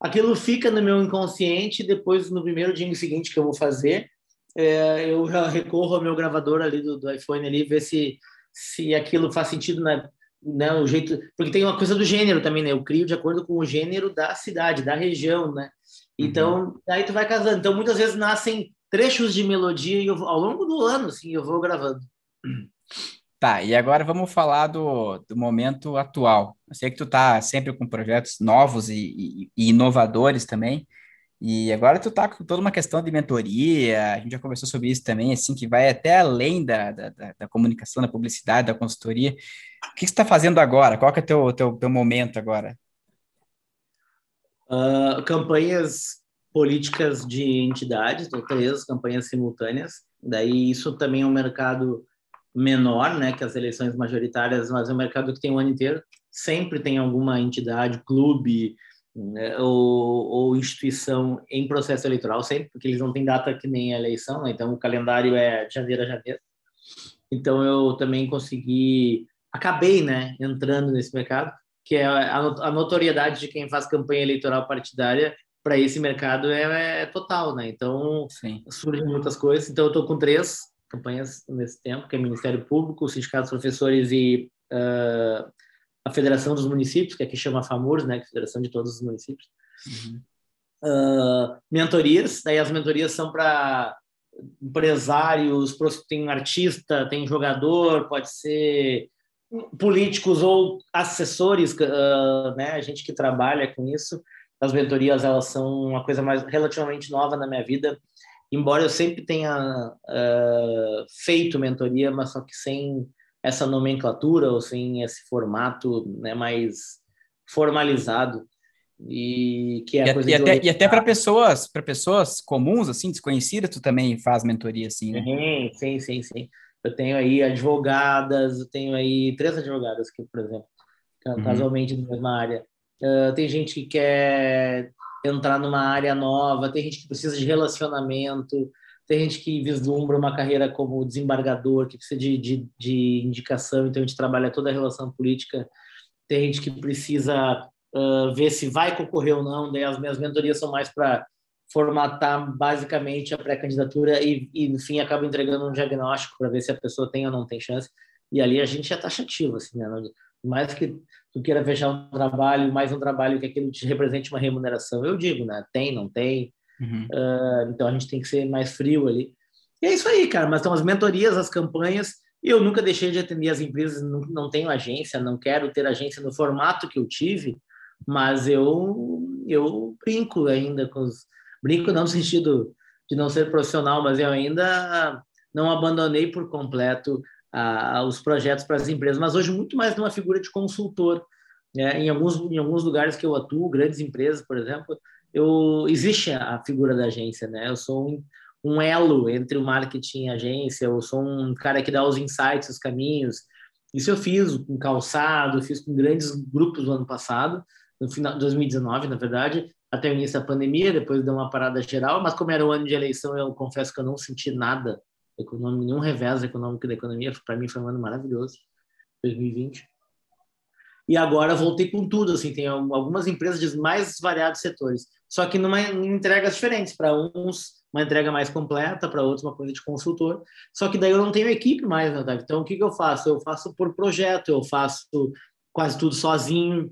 aquilo fica no meu inconsciente. Depois, no primeiro dia seguinte que eu vou fazer, é, eu já recorro ao meu gravador ali do, do iPhone ali, ver se, se aquilo faz sentido na, né, o jeito, porque tem uma coisa do gênero também, né? Eu crio de acordo com o gênero da cidade, da região, né? Então, uhum. aí tu vai casando. Então, muitas vezes nascem trechos de melodia e ao longo do ano, assim, eu vou gravando. Tá, e agora vamos falar do, do momento atual. Eu sei que tu tá sempre com projetos novos e, e, e inovadores também. E agora tu tá com toda uma questão de mentoria, a gente já conversou sobre isso também, assim, que vai até além da, da, da comunicação, da publicidade, da consultoria. O que, você está fazendo agora? Qual que é o teu, teu, teu momento agora? Uh, campanhas políticas de entidades, três campanhas simultâneas. Daí isso também é um mercado menor, né, que as eleições majoritárias, mas é um mercado que tem o ano inteiro. Sempre tem alguma entidade, clube, né, ou, ou, instituição em processo eleitoral, sempre, porque eles não têm data que nem a eleição, né? então o calendário é de janeiro a janeiro. Então eu também consegui, acabei né, entrando nesse mercado, que é a, notoriedade de quem faz campanha eleitoral partidária para esse mercado é, é, total, né? Então Sim. surgem muitas coisas. Então eu estou com três campanhas nesse tempo, que é Ministério Público, o Sindicato dos Professores e uh, a Federação dos Municípios, que aqui chama FAMURS, né, é Federação de Todos os Municípios. Uhum. Uh, mentorias, daí as mentorias são para empresários, tem artista, tem jogador, pode ser políticos ou assessores, uh, né, a gente que trabalha com isso. As mentorias elas são uma coisa mais relativamente nova na minha vida, embora eu sempre tenha uh, feito mentoria, mas só que sem essa nomenclatura ou sem esse formato né, mais formalizado e que é e, coisa e até, e até para pessoas para pessoas comuns assim desconhecidas tu também faz mentoria assim né? Sim, sim, sim, sim. Eu tenho aí advogadas, eu tenho aí três advogadas que, por exemplo, uhum. casualmente uhum. na mesma área. Uh, tem gente que quer entrar numa área nova, tem gente que precisa de relacionamento, tem gente que vislumbra uma carreira como desembargador, que precisa de, de, de indicação, então a gente trabalha toda a relação política. Tem gente que precisa uh, ver se vai concorrer ou não, daí as minhas mentorias são mais para formatar basicamente a pré-candidatura e, e, no fim, acaba entregando um diagnóstico para ver se a pessoa tem ou não tem chance. E ali a gente é taxativo, assim, né? Mais que tu queira fechar um trabalho, mais um trabalho que aquilo te represente uma remuneração. Eu digo, né? Tem, não tem, Uhum. Uh, então a gente tem que ser mais frio ali. E é isso aí, cara. Mas são as mentorias, as campanhas. Eu nunca deixei de atender as empresas, não, não tenho agência, não quero ter agência no formato que eu tive, mas eu eu brinco ainda com os brinco não no sentido de não ser profissional, mas eu ainda não abandonei por completo os projetos para as empresas, mas hoje muito mais numa figura de consultor. Né? Em alguns em alguns lugares que eu atuo, grandes empresas, por exemplo, eu existe a figura da agência, né? Eu sou um, um elo entre o marketing e a agência, eu sou um cara que dá os insights, os caminhos. Isso eu fiz com calçado, fiz com grandes grupos no ano passado, no final de 2019, na verdade, até o início da pandemia, depois deu uma parada geral, mas como era o ano de eleição, eu confesso que eu não senti nada econômico, nenhum revés econômico da economia, para mim foi um ano maravilhoso, 2020. E agora voltei com tudo, assim, tem algumas empresas de mais variados setores só que numa, em entregas diferentes. Para uns, uma entrega mais completa, para outros, uma coisa de consultor. Só que daí eu não tenho equipe mais, né, Otávio? Então, o que, que eu faço? Eu faço por projeto, eu faço quase tudo sozinho.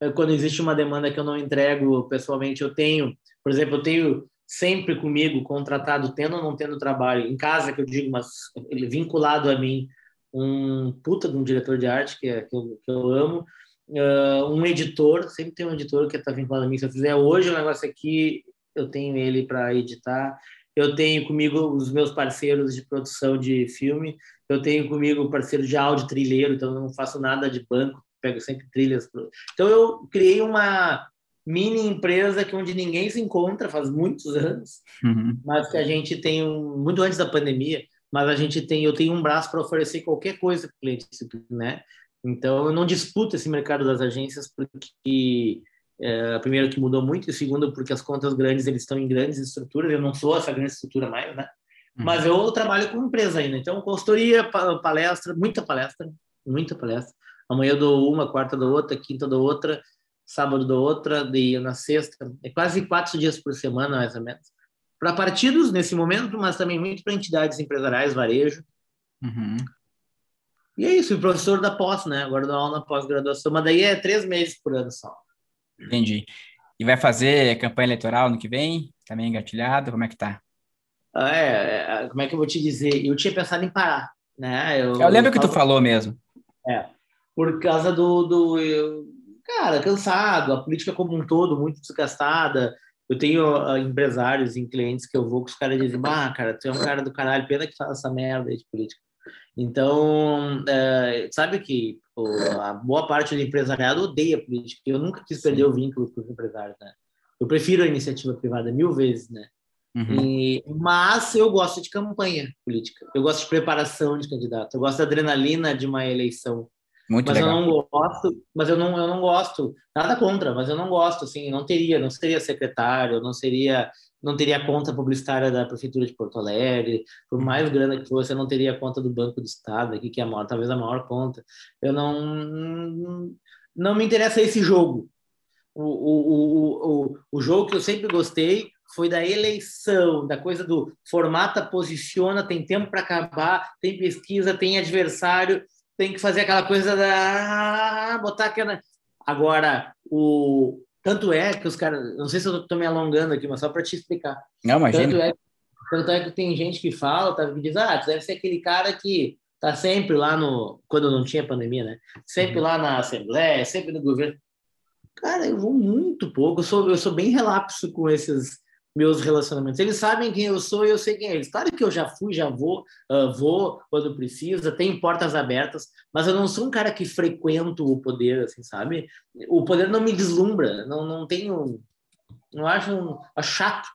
É, quando existe uma demanda que eu não entrego pessoalmente, eu tenho, por exemplo, eu tenho sempre comigo contratado, tendo ou não tendo trabalho, em casa, que eu digo, mas vinculado a mim, um puta de um diretor de arte que, é, que, eu, que eu amo, uh, um editor, sempre tem um editor que está vinculado a mim. Se eu fizer hoje o um negócio aqui, eu tenho ele para editar. Eu tenho comigo os meus parceiros de produção de filme. Eu tenho comigo parceiro de áudio trilheiro, então eu não faço nada de banco, pego sempre trilhas. Então eu criei uma mini empresa que onde ninguém se encontra faz muitos anos, uhum. mas que a gente tem um, muito antes da pandemia, mas a gente tem, eu tenho um braço para oferecer qualquer coisa para o cliente, né? Então, eu não disputo esse mercado das agências porque é, primeiro que mudou muito e segundo porque as contas grandes eles estão em grandes estruturas. Eu não sou essa grande estrutura mais, né? Uhum. Mas eu trabalho com empresa ainda. Então, consultoria, palestra, muita palestra, muita palestra. Amanhã eu dou uma, quarta dou outra, quinta dou outra, sábado dou outra, e na sexta. É quase quatro dias por semana, mais ou menos. Para partidos nesse momento, mas também muito para entidades empresariais, varejo. Uhum. E é isso, o professor da pós, né? Agora dou aula na pós-graduação, mas daí é três meses por ano só. Entendi. E vai fazer campanha eleitoral no que vem? Também tá engatilhado? Como é que tá? Ah, é, é, como é que eu vou te dizer? Eu tinha pensado em parar, né? Eu, eu lembro eu que tu falou mesmo. É, por causa do, do eu, cara, cansado, a política como um todo muito desgastada. Eu tenho uh, empresários e clientes que eu vou que os caras dizem, ah, cara, tu é um cara do caralho, pena que faz essa merda de política. Então, é, sabe que pô, a boa parte do empresariado odeia política. Eu nunca quis perder Sim. o vínculo com os empresários, né? Eu prefiro a iniciativa privada mil vezes, né? Uhum. E, mas eu gosto de campanha política. Eu gosto de preparação de candidato. Eu gosto da adrenalina de uma eleição. Muito mas legal. eu não gosto, mas eu não, eu não gosto, nada contra, mas eu não gosto, assim, não teria, não seria secretário, não seria não teria conta publicitária da prefeitura de Porto Alegre, por mais grana que fosse, eu não teria conta do Banco do Estado aqui, que é a maior, talvez a maior conta. Eu não não me interessa esse jogo. O, o, o, o, o jogo que eu sempre gostei foi da eleição, da coisa do formata, posiciona, tem tempo para acabar, tem pesquisa, tem adversário, tem que fazer aquela coisa da botar aquela. Agora, o, tanto é que os caras, não sei se eu estou me alongando aqui, mas só para te explicar. Não, imagina. Tanto é, tanto é que tem gente que fala, tá, que diz, ah, tu deve ser aquele cara que tá sempre lá no, quando não tinha pandemia, né? Sempre uhum. lá na Assembleia, sempre no governo. Cara, eu vou muito pouco, eu sou, eu sou bem relapso com esses meus relacionamentos. Eles sabem quem eu sou e eu sei quem é eles. Claro que eu já fui, já vou, uh, vou quando precisa, tenho portas abertas, mas eu não sou um cara que frequento o poder, assim, sabe? O poder não me deslumbra, não, não tenho, não acho, um, acho chato.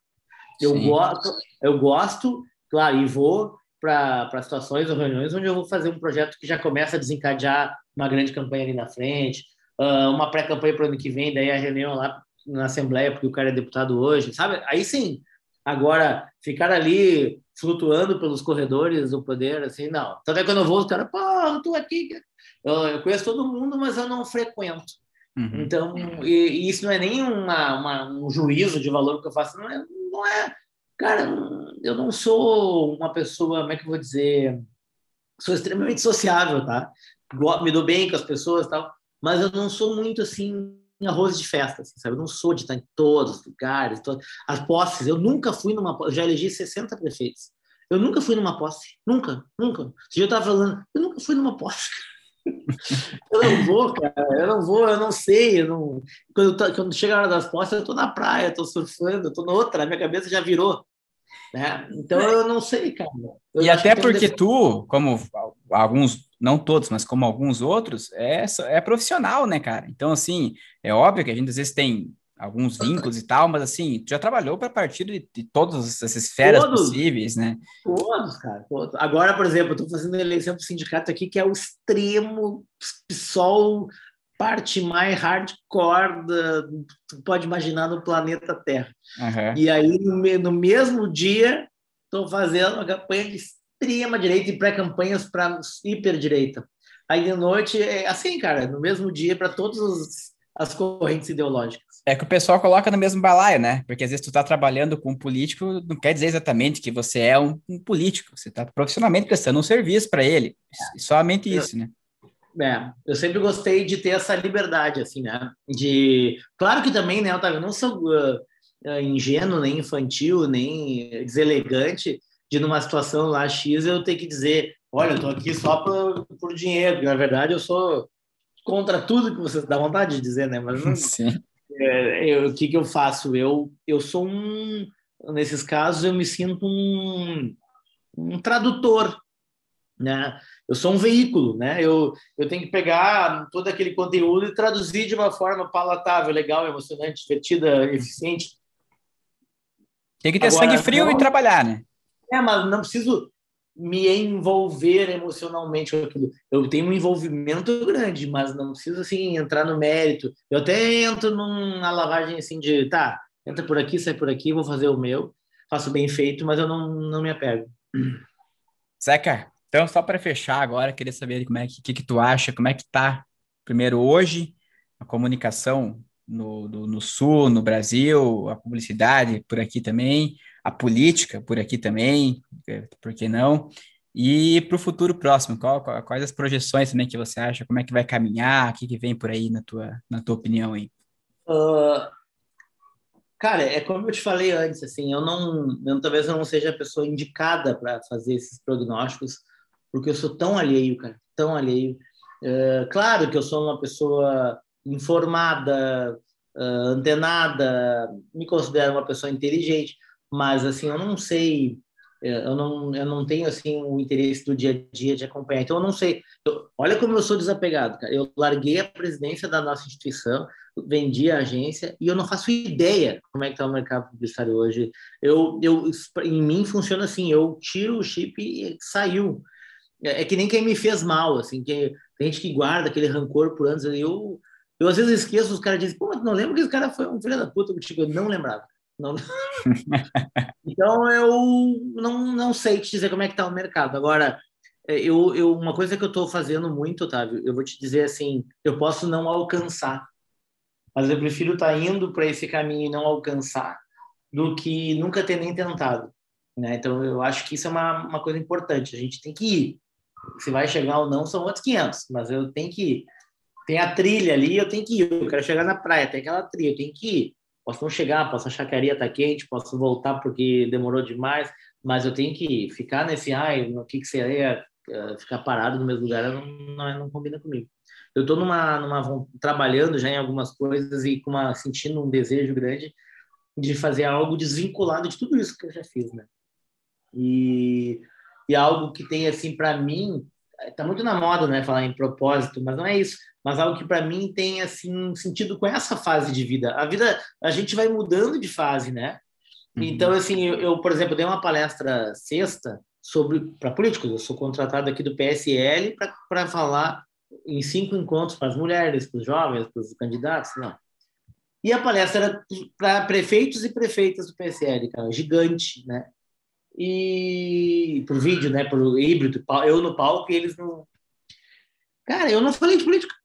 Eu gosto, eu gosto, claro, e vou para situações ou reuniões onde eu vou fazer um projeto que já começa a desencadear uma grande campanha ali na frente, uh, uma pré-campanha para o ano que vem, daí a reunião lá na Assembleia porque o cara é deputado hoje, sabe? Aí sim. Agora, ficar ali flutuando pelos corredores do poder, assim, não. Tanto é que quando eu vou, os caras, pô, eu tô aqui. Eu, eu, conheço todo mundo, mas eu não frequento. Uhum. Então, e, e, isso não é nem uma, uma, um juízo de valor que eu faço, não é, não é. Cara, eu não sou uma pessoa, como é que eu vou dizer? Sou extremamente sociável, tá? Me dou bem com as pessoas tal, mas eu não sou muito assim arroz de festa, assim, sabe? Eu não sou de estar em todos os lugares, todas... as posses. Eu nunca fui numa eu já elegi 60 prefeitos. Eu nunca fui numa posse, nunca, nunca. Se eu estava falando, eu nunca fui numa posse. eu não vou, cara, eu não vou, eu não sei. Eu não... Quando, tô, quando chega a hora das posses, eu estou na praia, estou surfando, estou na outra, a minha cabeça já virou. Né? Então eu não sei, cara. Eu e até porque tu, como alguns não todos, mas como alguns outros, é, é profissional, né, cara? Então, assim, é óbvio que a gente às vezes tem alguns vínculos e tal, mas assim, tu já trabalhou para partir de, de todas essas esferas todos, possíveis, né? Todos, cara, todos. Agora, por exemplo, eu estou fazendo eleição para o sindicato aqui, que é o extremo PSOL, parte mais hardcore da, tu pode imaginar no planeta Terra. Uhum. E aí, no, no mesmo dia, estou fazendo uma campanha de extrema direita e pré-campanhas para hiper-direita. Aí de noite, é assim, cara, no mesmo dia para todas as correntes ideológicas. É que o pessoal coloca no mesmo balaio, né? Porque às vezes tu está trabalhando com um político, não quer dizer exatamente que você é um, um político, você está profissionalmente prestando um serviço para ele. É. Somente isso, né? É, eu sempre gostei de ter essa liberdade, assim, né? De. Claro que também, né, Otávio, eu não sou uh, ingênuo, nem infantil, nem deselegante de numa situação lá X eu ter que dizer, olha, eu tô aqui só por, por dinheiro, porque na verdade eu sou contra tudo que você dá vontade de dizer, né? Mas não, Sim. É, eu, o que que eu faço? Eu eu sou um nesses casos eu me sinto um, um tradutor, né? Eu sou um veículo, né? Eu, eu tenho que pegar todo aquele conteúdo e traduzir de uma forma palatável, legal, emocionante, divertida, eficiente. Tem que ter Agora, sangue frio não, e trabalhar, né? É, mas não preciso. me envolver emocionalmente com aquilo. Eu tenho um envolvimento grande, mas não preciso assim entrar no mérito. Eu até entro numa lavagem assim de, tá, entra por aqui, sai por aqui, vou fazer o meu, faço bem feito, mas eu não, não me apego. Zeca, então só para fechar agora, queria saber como é que, que, que tu acha, como é que tá primeiro hoje a comunicação no, no, no sul, no Brasil, a publicidade por aqui também, a política por aqui também, é, por que não? E para o futuro próximo, qual, qual, quais as projeções também que você acha? Como é que vai caminhar? O que, que vem por aí na tua, na tua opinião aí? Uh, cara, é como eu te falei antes, assim, eu não, eu, talvez eu não seja a pessoa indicada para fazer esses prognósticos, porque eu sou tão alheio, cara, tão alheio. Uh, claro que eu sou uma pessoa informada, uh, antenada, me considero uma pessoa inteligente, mas assim eu não sei é, eu não, eu não tenho assim o interesse do dia a dia de acompanhar. Então eu não sei. Eu, olha como eu sou desapegado, cara. Eu larguei a presidência da nossa instituição, vendi a agência e eu não faço ideia como é que está o mercado publicitário hoje. Eu, eu, em mim funciona assim. Eu tiro o chip e saiu. É, é que nem quem me fez mal, assim. Que tem gente que guarda aquele rancor por anos. Eu, eu às vezes esqueço. Os caras dizem, pô, mas não lembro que esse cara foi um filho da puta contigo. Eu não lembrava. Não... então eu não, não sei te dizer como é que está o mercado. Agora, é, eu, eu, uma coisa que eu estou fazendo muito, Otávio, eu vou te dizer assim, eu posso não alcançar, mas eu prefiro estar tá indo para esse caminho e não alcançar do que nunca ter nem tentado. Né? Então eu acho que isso é uma, uma coisa importante. A gente tem que ir. Se vai chegar ou não são outros 500, mas eu tenho que ir. Tem a trilha ali, eu tenho que ir. Eu quero chegar na praia, tem aquela trilha, eu tenho que ir. Posso não chegar, posso achar que a areia está quente, posso voltar porque demorou demais, mas eu tenho que ficar nesse, ai, no que, que seria uh, ficar parado no mesmo lugar, não, não, não combina comigo. Eu estou numa, numa, trabalhando já em algumas coisas e com uma, sentindo um desejo grande de fazer algo desvinculado de tudo isso que eu já fiz, né? E, e algo que tem, assim, para mim, tá muito na moda, né, falar em propósito, mas não é isso mas algo que para mim tem assim sentido com essa fase de vida. A vida, a gente vai mudando de fase, né? Uhum. Então, assim, eu, eu, por exemplo, dei uma palestra sexta sobre para políticos. Eu sou contratado aqui do PSL para falar em cinco encontros para as mulheres, para os jovens, para os candidatos, não. E a palestra era para prefeitos e prefeitas do PSL, cara, gigante, né? E por vídeo, né? Por híbrido, eu no palco e eles no. Cara, eu não falei de política.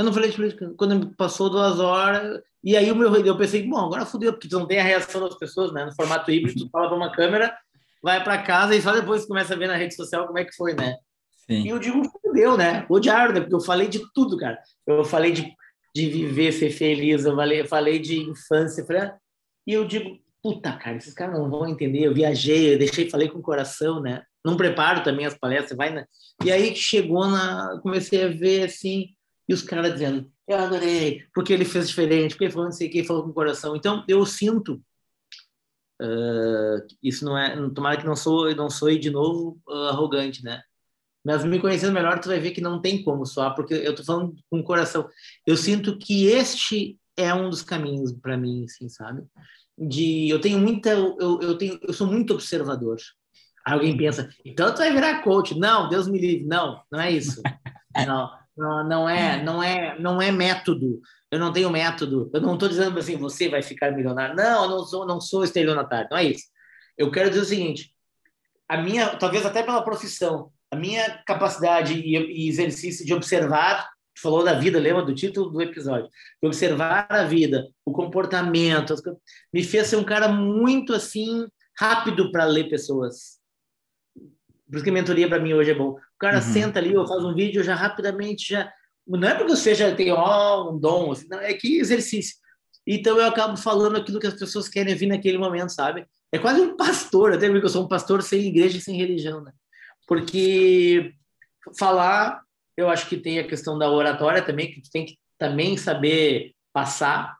Eu não falei política. Quando passou duas horas, e aí o meu eu pensei, bom, agora fudeu, porque não tem a reação das pessoas, né? No formato híbrido, tu fala para uma câmera, vai para casa e só depois começa a ver na rede social como é que foi, né? Sim. E eu digo, fudeu, né? Odiaram, né? Porque eu falei de tudo, cara. Eu falei de, de viver, ser feliz, eu falei, falei de infância, falei, e eu digo, puta, cara, esses caras não vão entender. Eu viajei, eu deixei, falei com o coração, né? Não preparo também as palestras, vai, né? E aí chegou na, comecei a ver assim, e os caras dizendo, eu adorei, porque ele fez diferente, porque ele falou não sei o que, falou com o coração. Então, eu sinto, uh, isso não é, tomara que não sou, não sou de novo uh, arrogante, né? Mas me conhecendo melhor, tu vai ver que não tem como soar, porque eu tô falando com o coração. Eu sinto que este é um dos caminhos para mim, assim, sabe? De, eu tenho muita, eu, eu tenho, eu sou muito observador. Aí alguém pensa, então tu vai virar coach? Não, Deus me livre, não, não é isso. Não, não, é, não é, não é método. Eu não tenho método. Eu não estou dizendo assim, você vai ficar milionário. Não, eu não sou, não sou estelionatário. Não é isso. Eu quero dizer o seguinte: a minha, talvez até pela profissão, a minha capacidade e, e exercício de observar, falou da vida, lembra do título do episódio, observar a vida, o comportamento, me fez ser um cara muito assim rápido para ler pessoas. Por isso que mentoria para mim hoje é bom. Cara uhum. senta ali, eu faço um vídeo, já rapidamente já. Não é porque eu seja tenho oh, um dom, assim, não, é que exercício. Então eu acabo falando aquilo que as pessoas querem ouvir naquele momento, sabe? É quase um pastor, até porque eu sou um pastor sem igreja e sem religião, né? Porque falar, eu acho que tem a questão da oratória também, que tu tem que também saber passar.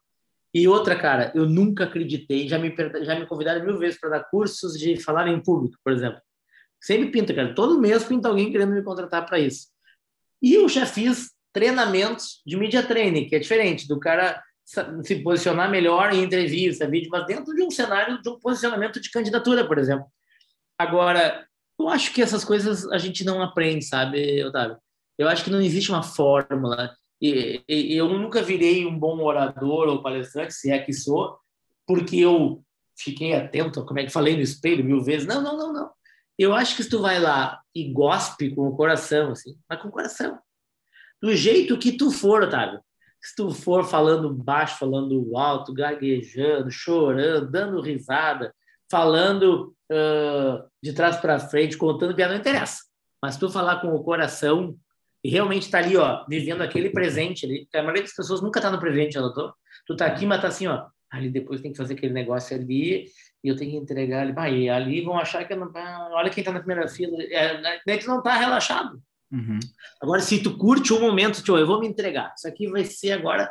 E outra, cara, eu nunca acreditei, já me, já me convidaram mil vezes para dar cursos de falar em público, por exemplo. Sempre pinta, cara. Todo mês pinta alguém querendo me contratar para isso. E eu já fiz treinamentos de media training, que é diferente do cara se posicionar melhor em entrevista, vídeo, mas dentro de um cenário de um posicionamento de candidatura, por exemplo. Agora, Eu acho que essas coisas a gente não aprende, sabe, Otávio? Eu acho que não existe uma fórmula. E, e, eu nunca virei um bom orador ou palestrante, se é que sou, porque eu fiquei atento, como é que falei no espelho mil vezes. Não, não, não, não. Eu acho que se tu vai lá e gospe com o coração, assim, mas com o coração. Do jeito que tu for, Otávio. Se tu for falando baixo, falando alto, gaguejando, chorando, dando risada, falando uh, de trás para frente, contando piada, não interessa. Mas tu falar com o coração e realmente tá ali, ó, vivendo aquele presente ali, a maioria das pessoas nunca tá no presente, tô. Tu tá aqui, mas tá assim, ó, ali depois tem que fazer aquele negócio ali e eu tenho que entregar ali, bah, e ali vão achar que eu não, olha quem tá na primeira fila, é, daí tu não tá relaxado. Uhum. Agora, se tu curte um momento, tio, eu vou me entregar. Isso aqui vai ser agora,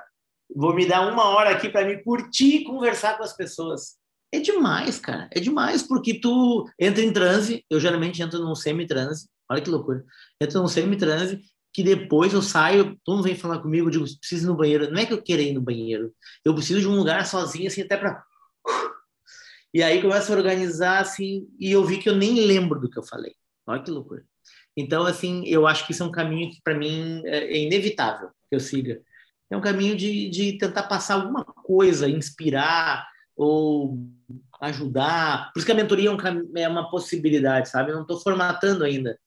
vou me dar uma hora aqui para me curtir e conversar com as pessoas. É demais, cara. É demais, porque tu entra em transe, eu geralmente entro num semi-transe, olha que loucura. Entro num semi-transe, que depois eu saio, todo mundo vem falar comigo, eu digo, preciso ir no banheiro. Não é que eu queira ir no banheiro, eu preciso de um lugar sozinho, assim, até para. E aí começo a organizar, assim, e eu vi que eu nem lembro do que eu falei. Olha que loucura. Então, assim, eu acho que isso é um caminho que, para mim, é, é inevitável que eu siga. É um caminho de, de tentar passar alguma coisa, inspirar ou ajudar. Por isso que a mentoria é, um, é uma possibilidade, sabe? Eu não estou formatando ainda,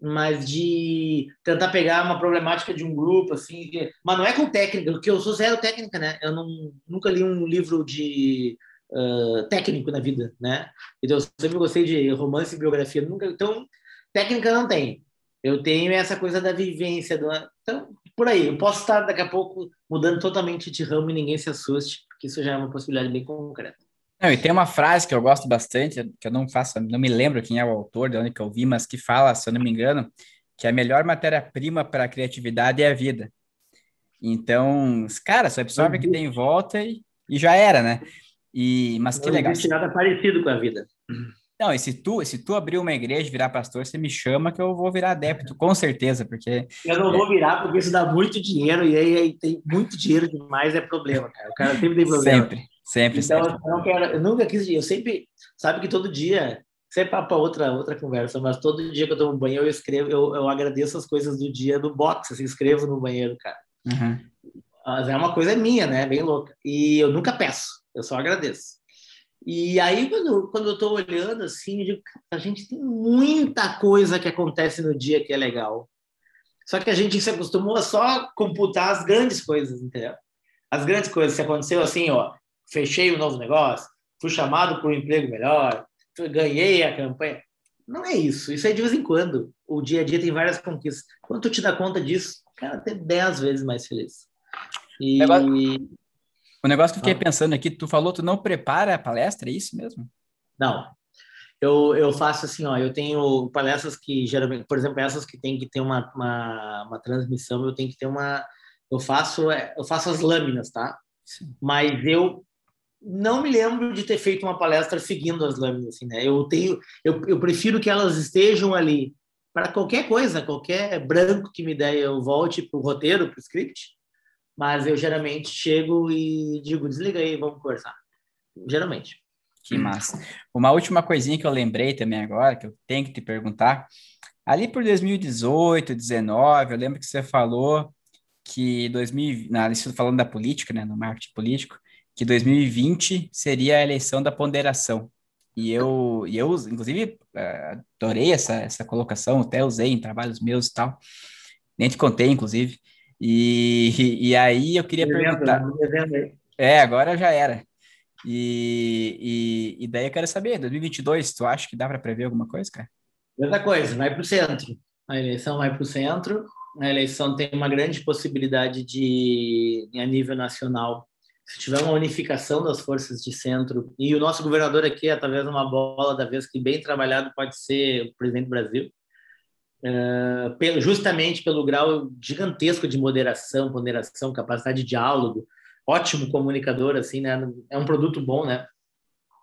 mas de tentar pegar uma problemática de um grupo, assim. Que... Mas não é com técnica, porque eu sou zero técnica, né? Eu não, nunca li um livro de uh, técnico na vida, né? Então, eu sempre gostei de romance e biografia. Nunca, então, Técnica não tem. Eu tenho essa coisa da vivência. Do... Então, por aí. Eu posso estar daqui a pouco mudando totalmente de ramo e ninguém se assuste, porque isso já é uma possibilidade bem concreta. Não, e tem uma frase que eu gosto bastante, que eu não faço, não me lembro quem é o autor, de onde que eu vi, mas que fala, se eu não me engano, que a melhor matéria-prima para a criatividade é a vida. Então, cara, só absorve o que tem em volta e, e já era, né? E, mas não que legal. Não existe nada parecido com a vida. Não, e se tu, se tu abrir uma igreja e virar pastor, você me chama que eu vou virar adepto, com certeza, porque... Eu não vou virar porque isso dá muito dinheiro e aí, aí tem muito dinheiro demais é problema, cara. O cara sempre tem problema. Sempre, sempre, então, sempre. Eu, não quero, eu nunca quis, eu sempre, sabe que todo dia, sempre para outra, outra conversa, mas todo dia que eu tomo banho eu escrevo, eu, eu agradeço as coisas do dia do box, assim, escrevo no banheiro, cara. Uhum. Mas é uma coisa minha, né, bem louca. E eu nunca peço, eu só agradeço. E aí, quando, quando eu estou olhando assim, digo, a gente tem muita coisa que acontece no dia que é legal. Só que a gente se acostumou a só computar as grandes coisas, entendeu? As grandes coisas. Se aconteceu assim, ó, fechei um novo negócio, fui chamado por um emprego melhor, ganhei a campanha. Não é isso. Isso é de vez em quando. O dia a dia tem várias conquistas. Quando tu te dá conta disso, cara, até dez vezes mais feliz. E... O negócio que eu fiquei ah. pensando aqui, tu falou, tu não prepara a palestra, é isso mesmo? Não. Eu, eu faço assim, ó, eu tenho palestras que geralmente, por exemplo, essas que tem que ter uma, uma, uma transmissão, eu tenho que ter uma, eu faço, é, eu faço as lâminas, tá? Sim. Mas eu não me lembro de ter feito uma palestra seguindo as lâminas, assim, né? Eu tenho, eu, eu prefiro que elas estejam ali para qualquer coisa, qualquer branco que me der, eu volte para o roteiro, para o script, mas eu geralmente chego e digo, desliga aí, vamos conversar. Geralmente. Que massa. Uma última coisinha que eu lembrei também agora, que eu tenho que te perguntar. Ali por 2018, 2019, eu lembro que você falou que 2000, na, isso falando da política, né, no marketing político, que 2020 seria a eleição da ponderação. E eu, e eu inclusive, eh, adorei essa, essa colocação, até usei em trabalhos meus e tal. Nem te contei, inclusive. E, e aí eu queria perguntar. É, agora já era. E, e, e, daí eu quero saber, 2022, tu acha que dá para prever alguma coisa, cara? Outra coisa, vai para o centro. A eleição vai para o centro. A eleição tem uma grande possibilidade de, a nível nacional, se tiver uma unificação das forças de centro, e o nosso governador aqui, através de uma bola da vez que bem trabalhado, pode ser o presidente do Brasil, uh, justamente pelo grau gigantesco de moderação, ponderação, capacidade de diálogo, ótimo comunicador, assim, né? É um produto bom, né?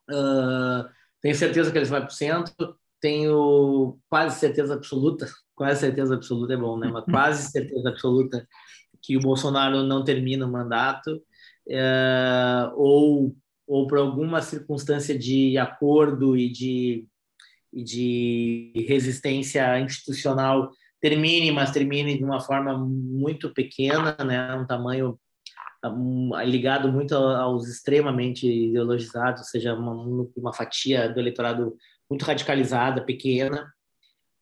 Uh, tenho certeza que ele vai para o centro, tenho quase certeza absoluta, quase certeza absoluta é bom, né? Mas quase certeza absoluta que o Bolsonaro não termina o mandato, uh, ou, ou por alguma circunstância de acordo e de e de resistência institucional termine, mas termine de uma forma muito pequena, né, um tamanho um, ligado muito aos extremamente ideologizados, ou seja, uma, uma fatia do eleitorado muito radicalizada, pequena.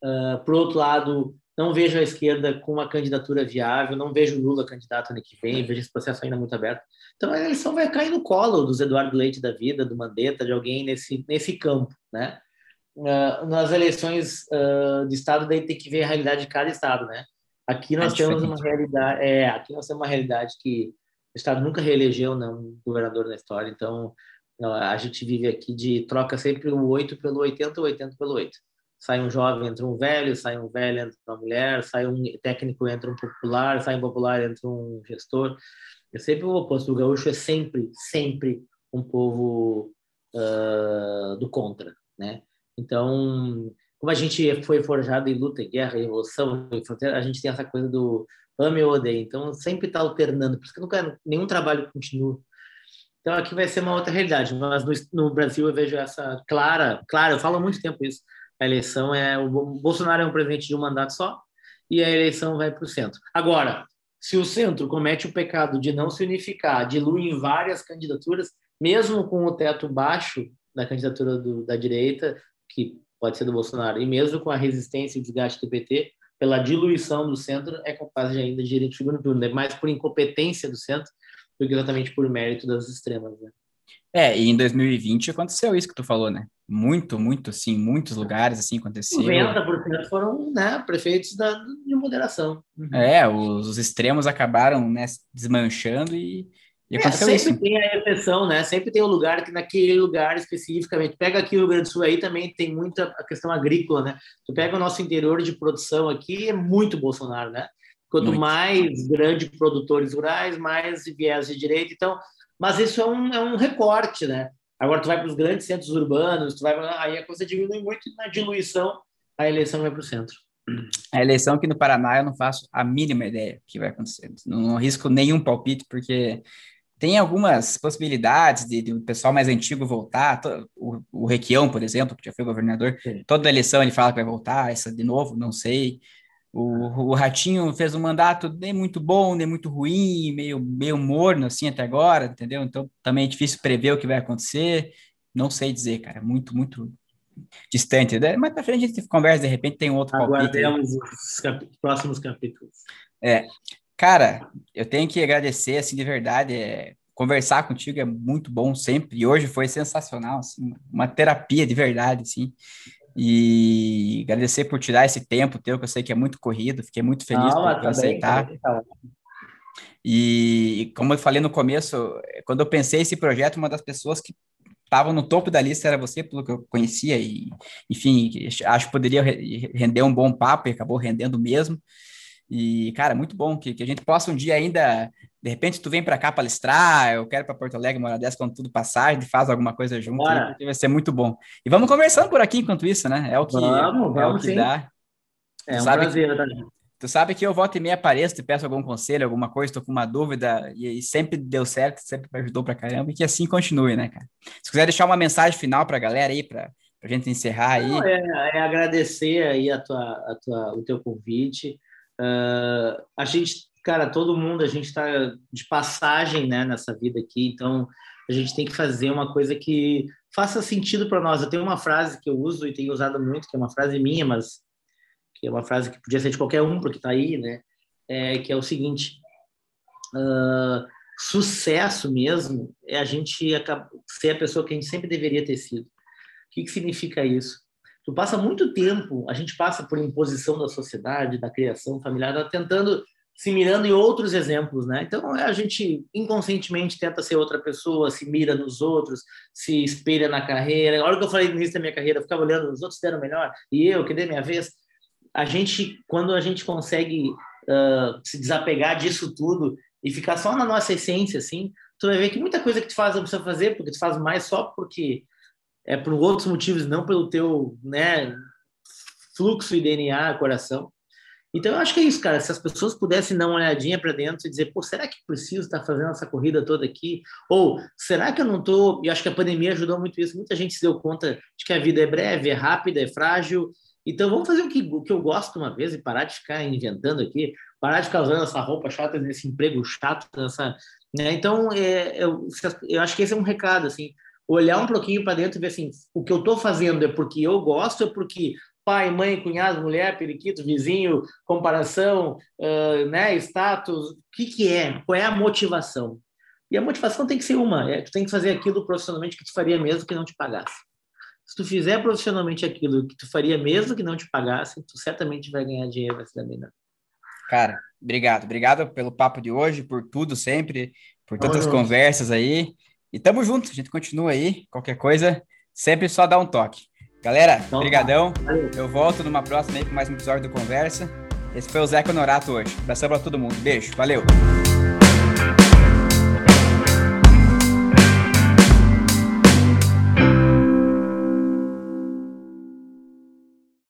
Uh, por outro lado, não vejo a esquerda com uma candidatura viável, não vejo Lula candidato ano que vem, vejo esse processo ainda muito aberto. Então a eleição vai cair no colo dos Eduardo Leite da vida, do Mandetta, de alguém nesse, nesse campo, né? Uh, nas eleições uh, de estado daí tem que ver a realidade de cada estado, né? Aqui nós é temos uma realidade, é, aqui nós temos uma realidade que o estado nunca reelegeu né, um governador na história, então a gente vive aqui de troca sempre o 8 pelo 80, o 80 pelo 8 sai um jovem, entra um velho, sai um velho, entra uma mulher, sai um técnico, entra um popular, sai um popular, entra um gestor. É sempre o oposto. O gaúcho é sempre, sempre um povo uh, do contra, né? Então, como a gente foi forjado em luta, em guerra, em revolução, a gente tem essa coisa do ame ou odeie. Então, sempre está alternando. Por isso que nunca nenhum trabalho continua. Então, aqui vai ser uma outra realidade. Mas no, no Brasil eu vejo essa clara, clara, eu falo há muito tempo isso, a eleição é o Bolsonaro é um presidente de um mandato só e a eleição vai para o centro. Agora, se o centro comete o pecado de não se unificar, dilui em várias candidaturas, mesmo com o teto baixo da candidatura do, da direita, que pode ser do Bolsonaro, e mesmo com a resistência e desgaste do PT, pela diluição do centro, é capaz de ainda de ir em segundo turno, é mais por incompetência do centro do que exatamente por mérito das extremas. Né? É, e em 2020 aconteceu isso que tu falou, né? Muito, muito, sim, muitos lugares assim aconteceu. 90% foram né, prefeitos da, de moderação. Uhum. É, os, os, extremos acabaram né, desmanchando e, e é, sempre isso. tem a exceção, né? Sempre tem um lugar que naquele lugar especificamente. Pega aqui o Rio Grande do Sul aí também tem muita a questão agrícola, né? Tu pega o nosso interior de produção aqui, é muito Bolsonaro, né? Quanto muito. mais grandes produtores rurais, mais viés de direita. Então, mas isso é um, é um recorte, né? Agora tu vai para os grandes centros urbanos, tu vai aí a coisa diminui muito na diluição, a eleição vai para o centro. A eleição aqui no Paraná eu não faço a mínima ideia que vai acontecer. Não, não risco nenhum palpite, porque tem algumas possibilidades de, de o pessoal mais antigo voltar. O, o Requião, por exemplo, que já foi governador, Sim. toda eleição ele fala que vai voltar, essa de novo, não sei. O, o Ratinho fez um mandato nem muito bom, nem muito ruim, meio, meio morno assim até agora, entendeu? Então também é difícil prever o que vai acontecer. Não sei dizer, cara, muito, muito distante. Né? Mas para frente a gente conversa, de repente tem outro Aguardemos os cap próximos capítulos. É, cara, eu tenho que agradecer, assim, de verdade, é, conversar contigo é muito bom sempre, e hoje foi sensacional, assim, uma terapia de verdade, assim, e agradecer por tirar esse tempo teu, que eu sei que é muito corrido, fiquei muito feliz Não, por aceitar. Bem, tá e como eu falei no começo, quando eu pensei esse projeto, uma das pessoas que estavam no topo da lista era você, pelo que eu conhecia, e enfim, acho que poderia render um bom papo e acabou rendendo mesmo. E, cara, muito bom que, que a gente possa um dia ainda, de repente, tu vem para cá palestrar, eu quero para Porto Alegre, uma hora dessa, quando tudo passar, a gente faz alguma coisa junto, vai ser muito bom. E vamos conversando por aqui enquanto isso, né? É o que, vamos, é o que sim. dá. É tu um prazer, que, né? Tu sabe que eu volto e meia apareço, te peço algum conselho, alguma coisa, estou com uma dúvida, e, e, sempre deu certo, sempre me ajudou pra caramba, e que assim continue, né, cara? Se quiser deixar uma mensagem final pra galera aí, pra, pra gente encerrar aí. Não, é, é, agradecer aí a tua, a tua, o teu convite. Uh, a gente, cara, todo mundo, a gente está de passagem né, nessa vida aqui, então a gente tem que fazer uma coisa que faça sentido para nós. Eu tenho uma frase que eu uso e tenho usado muito, que é uma frase minha, mas que é uma frase que podia ser de qualquer um, porque está aí, né? É, que é o seguinte: uh, sucesso mesmo é a gente ser a pessoa que a gente sempre deveria ter sido. O que, que significa isso? Tu passa muito tempo, a gente passa por imposição da sociedade, da criação familiar, tá tentando se mirando em outros exemplos, né? Então a gente inconscientemente tenta ser outra pessoa, se mira nos outros, se espelha na carreira. A hora que eu falei no início da minha carreira, eu ficava olhando os outros deram melhor e eu que dei minha vez. A gente, quando a gente consegue uh, se desapegar disso tudo e ficar só na nossa essência, assim, tu vai ver que muita coisa que tu faz não precisa fazer porque tu faz mais só porque é por outros motivos, não pelo teu né, fluxo e DNA, coração. Então, eu acho que é isso, cara. Se as pessoas pudessem dar uma olhadinha para dentro e dizer, pô, será que preciso estar fazendo essa corrida toda aqui? Ou será que eu não estou. E acho que a pandemia ajudou muito isso. Muita gente se deu conta de que a vida é breve, é rápida, é frágil. Então, vamos fazer o que, o que eu gosto uma vez e parar de ficar inventando aqui, parar de ficar usando essa roupa chata, nesse emprego chato, nessa. Né? Então, é, eu, eu acho que esse é um recado, assim olhar um pouquinho para dentro e ver assim, o que eu estou fazendo é porque eu gosto, é porque pai, mãe, cunhado, mulher, periquito, vizinho, comparação, uh, né, status, o que, que é? Qual é a motivação? E a motivação tem que ser uma, é, tu tem que fazer aquilo profissionalmente que tu faria mesmo que não te pagasse. Se tu fizer profissionalmente aquilo que tu faria mesmo que não te pagasse, tu certamente vai ganhar dinheiro, vai se dar melhor. Cara, obrigado. Obrigado pelo papo de hoje, por tudo sempre, por tantas uhum. conversas aí. E tamo junto, a gente continua aí. Qualquer coisa, sempre só dá um toque. Galera, então, brigadão. Eu volto numa próxima aí com mais um episódio do Conversa. Esse foi o Zé Honorato hoje. Abração pra todo mundo. Beijo. Valeu.